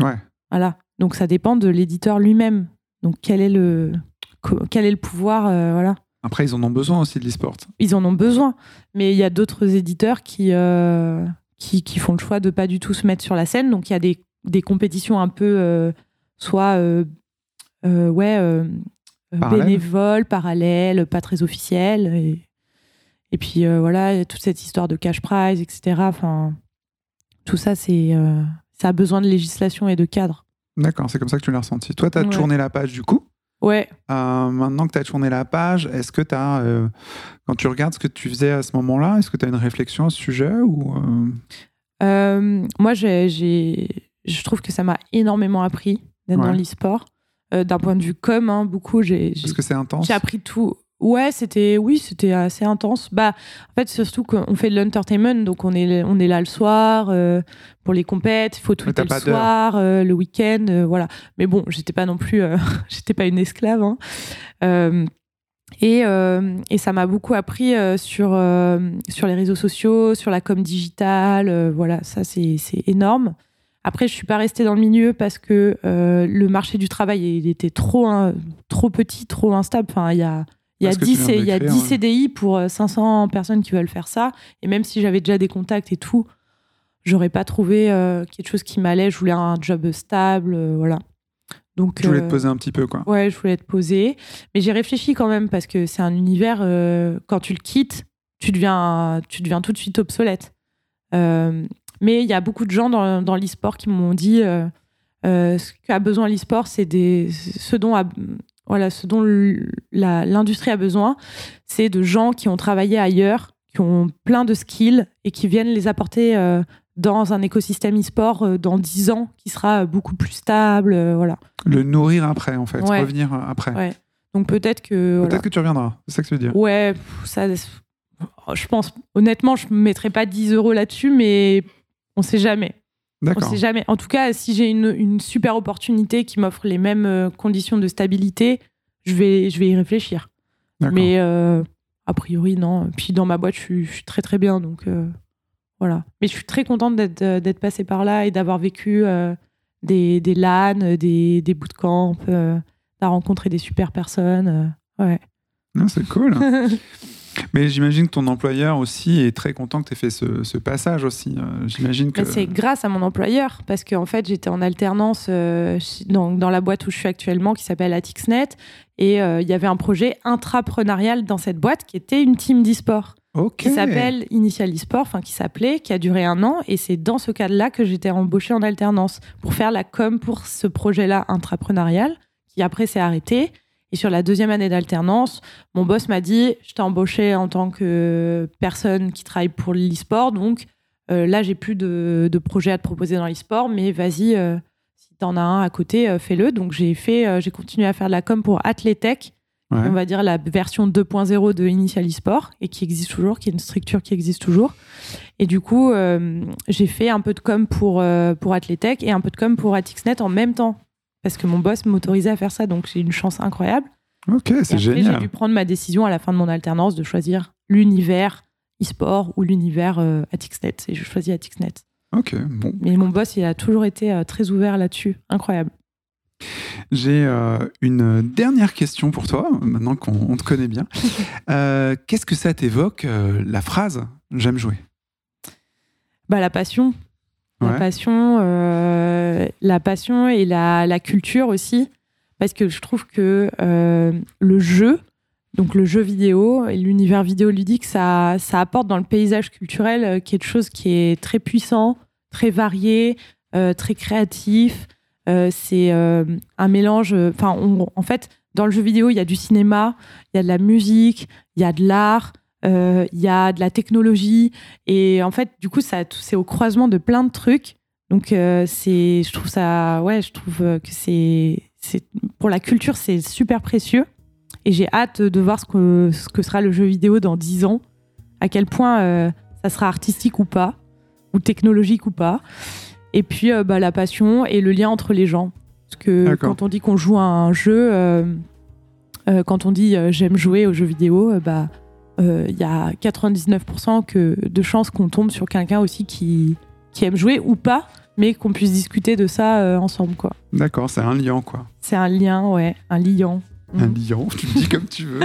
A: Ouais.
B: Voilà. Donc ça dépend de l'éditeur lui-même. Donc quel est le, quel est le pouvoir, euh, voilà.
A: Après, ils en ont besoin aussi de l'e-sport.
B: Ils en ont besoin. Mais il y a d'autres éditeurs qui, euh, qui, font le choix de pas du tout se mettre sur la scène. Donc il y a des, des compétitions un peu euh, soit euh, euh, ouais bénévoles, parallèles, pas très officielles. Et, et puis voilà, toute cette histoire de cash prize, etc. Enfin, tout ça, c'est ça a besoin de législation et de cadre.
A: D'accord, c'est comme ça que tu l'as ressenti. Toi, tu as tourné la page du coup?
B: Ouais.
A: Euh, maintenant que tu as tourné la page, est-ce que tu as, euh, quand tu regardes ce que tu faisais à ce moment-là, est-ce que tu as une réflexion à ce sujet ou
B: euh? Moi, j'ai, je trouve que ça m'a énormément appris d'être dans l'e-sport. D'un point de vue com, hein, beaucoup. J'ai,
A: Est-ce que c'est intense
B: J'ai appris tout. Ouais, c'était oui, c'était assez intense. Bah, en fait, surtout qu'on fait de l'entertainment, donc on est on est là le soir euh, pour les compètes, il faut tweeter le soir, euh, le week-end, euh, voilà. Mais bon, j'étais pas non plus, <laughs> j'étais pas une esclave. Hein. et, et ça m'a beaucoup appris sur sur les réseaux sociaux, sur la com digitale, voilà, ça c'est énorme. Après, je suis pas restée dans le milieu parce que le marché du travail il était trop hein, trop petit, trop instable. Enfin, il y a il y a 10, il y a 10 CDI pour 500 euh, personnes qui veulent faire ça. Et même si j'avais déjà des contacts et tout, j'aurais pas trouvé euh, quelque chose qui m'allait. Je voulais un job stable, euh, voilà.
A: Donc, je voulais te poser un petit peu, quoi.
B: Ouais, je voulais te poser. Mais j'ai réfléchi quand même parce que c'est un univers, quand tu le quittes, tu deviens, tu deviens tout de suite obsolète. mais il y a beaucoup de gens dans, dans l'e-sport qui m'ont dit ce qu'a besoin l'e-sport, c'est des, ce dont a, voilà, ce dont l'industrie a besoin, c'est de gens qui ont travaillé ailleurs, qui ont plein de skills et qui viennent les apporter euh, dans un écosystème e-sport euh, dans 10 ans qui sera beaucoup plus stable. Euh, voilà.
A: Le nourrir après, en fait, revenir après.
B: Ouais. Donc peut-être que.
A: Peut-être que tu reviendras, c'est ça que tu veux dire.
B: Ouais, ça, je pense, honnêtement, je ne mettrai pas 10 euros là-dessus, mais on ne sait jamais. On sait jamais. En tout cas, si j'ai une, super opportunité qui m'offre les mêmes euh, conditions de stabilité, je vais, je vais y réfléchir. Mais euh, a priori, non. Puis dans ma boîte, je suis, très très bien. Donc euh, voilà. Mais je suis très contente d'être, passée par là et d'avoir vécu des, des LAN, des, des bootcamps, d'avoir rencontré des super personnes. ouais.
A: c'est cool. <laughs> Mais j'imagine que ton employeur aussi est très content que tu aies fait ce, passage aussi. Euh, j'imagine que.
B: C'est grâce à mon employeur, parce qu'en fait, j'étais en alternance euh, dans, dans, la boîte où je suis actuellement, qui s'appelle Atixnet, et euh, il y avait un projet intrapreneurial dans cette boîte qui était une team d'e-sport. Qui s'appelle Initial e-sport, enfin qui s'appelait, qui a duré un an, et c'est dans ce cadre-là que j'étais embauchée en alternance pour faire la com pour ce projet-là intrapreneurial, qui après s'est arrêté. Et sur la deuxième année d'alternance, mon boss m'a dit Je t'ai embauché en tant que personne qui travaille pour l'e-sport. Donc euh, là, j'ai plus de, de projets à te proposer dans l'e-sport, mais vas-y, euh, si tu en as un à côté, euh, fais-le. Donc j'ai fait, j'ai continué à faire de la com pour Athletech, on va dire la version 2.0 de Initial e-sport, et qui existe toujours, qui est une structure qui existe toujours. Et du coup, j'ai fait un peu de com pour, pour Athletech et un peu de com pour Atixnet en même temps parce que mon boss m'autorisait à faire ça, donc j'ai une chance incroyable.
A: Ok, c'est génial.
B: J'ai dû prendre ma décision à la fin de mon alternance de choisir l'univers e-sport ou l'univers euh, Atixnet. Et je choisis Atixnet.
A: Ok, bon.
B: Mais mon boss, il a toujours été euh, très ouvert là-dessus. Incroyable.
A: J'ai euh, une dernière question pour toi, maintenant qu'on te connaît bien. <laughs> Qu'est-ce que ça t'évoque, la phrase J'aime jouer
B: bah, La passion. La passion, euh, la passion et la, culture aussi. parce que je trouve que le jeu, donc le jeu vidéo et l'univers vidéoludique, ça, ça apporte dans le paysage culturel quelque chose qui est très puissant, très varié, très créatif. c'est un mélange. Enfin, en fait, dans le jeu vidéo, il y a du cinéma, il y a de la musique, il y a de l'art, il y a de la technologie. Et en fait, du coup, ça, c'est au croisement de plein de trucs. Donc, c'est, je trouve ça, ouais, je trouve que c'est, c'est pour la culture, c'est super précieux. Et j'ai hâte de voir ce que, ce que sera le jeu vidéo dans 10 ans, à quel point ça sera artistique ou pas, ou technologique ou pas. Et puis, bah, la passion et le lien entre les gens. Parce que quand on dit qu'on joue à un jeu, euh, euh, quand on dit euh, j'aime jouer aux jeux vidéo, bah il y a 99% que, de chances qu'on tombe sur quelqu'un aussi qui, qui aime jouer ou pas, mais qu'on puisse discuter de ça ensemble. quoi.
A: D'accord, c'est un lien quoi.
B: C'est un lien, ouais, un liant.
A: Un mm. lion, <laughs> tu me dis comme tu veux.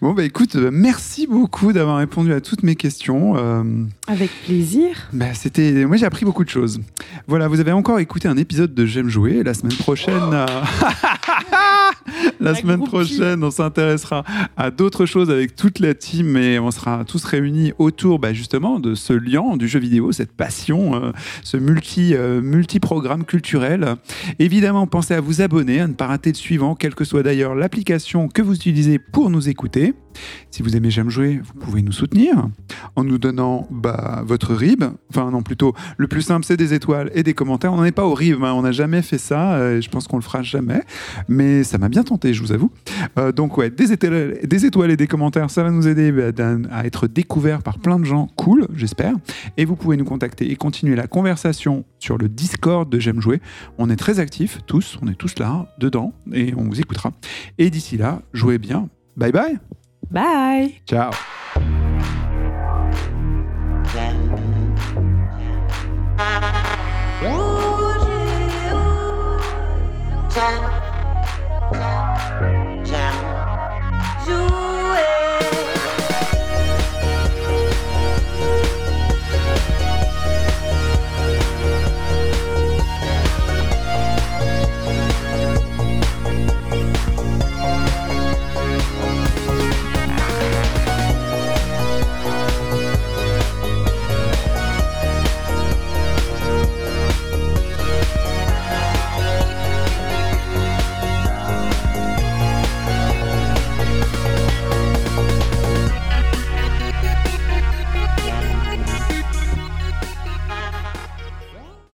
A: bon, bah écoute, euh, merci beaucoup d'avoir répondu à toutes mes questions. Euh,
B: Avec plaisir.
A: Bah, c'était... Moi, j'ai appris beaucoup de choses. Voilà, vous avez encore écouté un épisode de J'aime jouer. La semaine prochaine. Euh, <laughs> <laughs> la semaine prochaine, on s'intéressera à d'autres choses avec toute la team et on sera tous réunis autour bah, justement de ce lien du jeu vidéo, cette passion, ce multi, multi-programme culturel. Évidemment, pensez à vous abonner, à ne pas rater le suivant, quel que soit d'ailleurs l'application que vous utilisez pour nous écouter. Si vous aimez J'aime jouer, vous pouvez nous soutenir en nous donnant bah, votre RIB. Enfin, non, plutôt, le plus simple, c'est des étoiles et des commentaires. On n'en est pas au RIB, hein. on n'a jamais fait ça. Euh, je pense qu'on le fera jamais. Mais ça m'a bien tenté, je vous avoue. Euh, donc, ouais, des étoiles, et des commentaires, ça va nous aider bah, à être découverts par plein de gens cool, j'espère. Et vous pouvez nous contacter et continuer la conversation sur le Discord de J'aime jouer. On est très actifs, tous. On est tous là, dedans, et on vous écoutera. Et d'ici là, jouez bien. Bye bye.
B: Bye.
A: Ciao.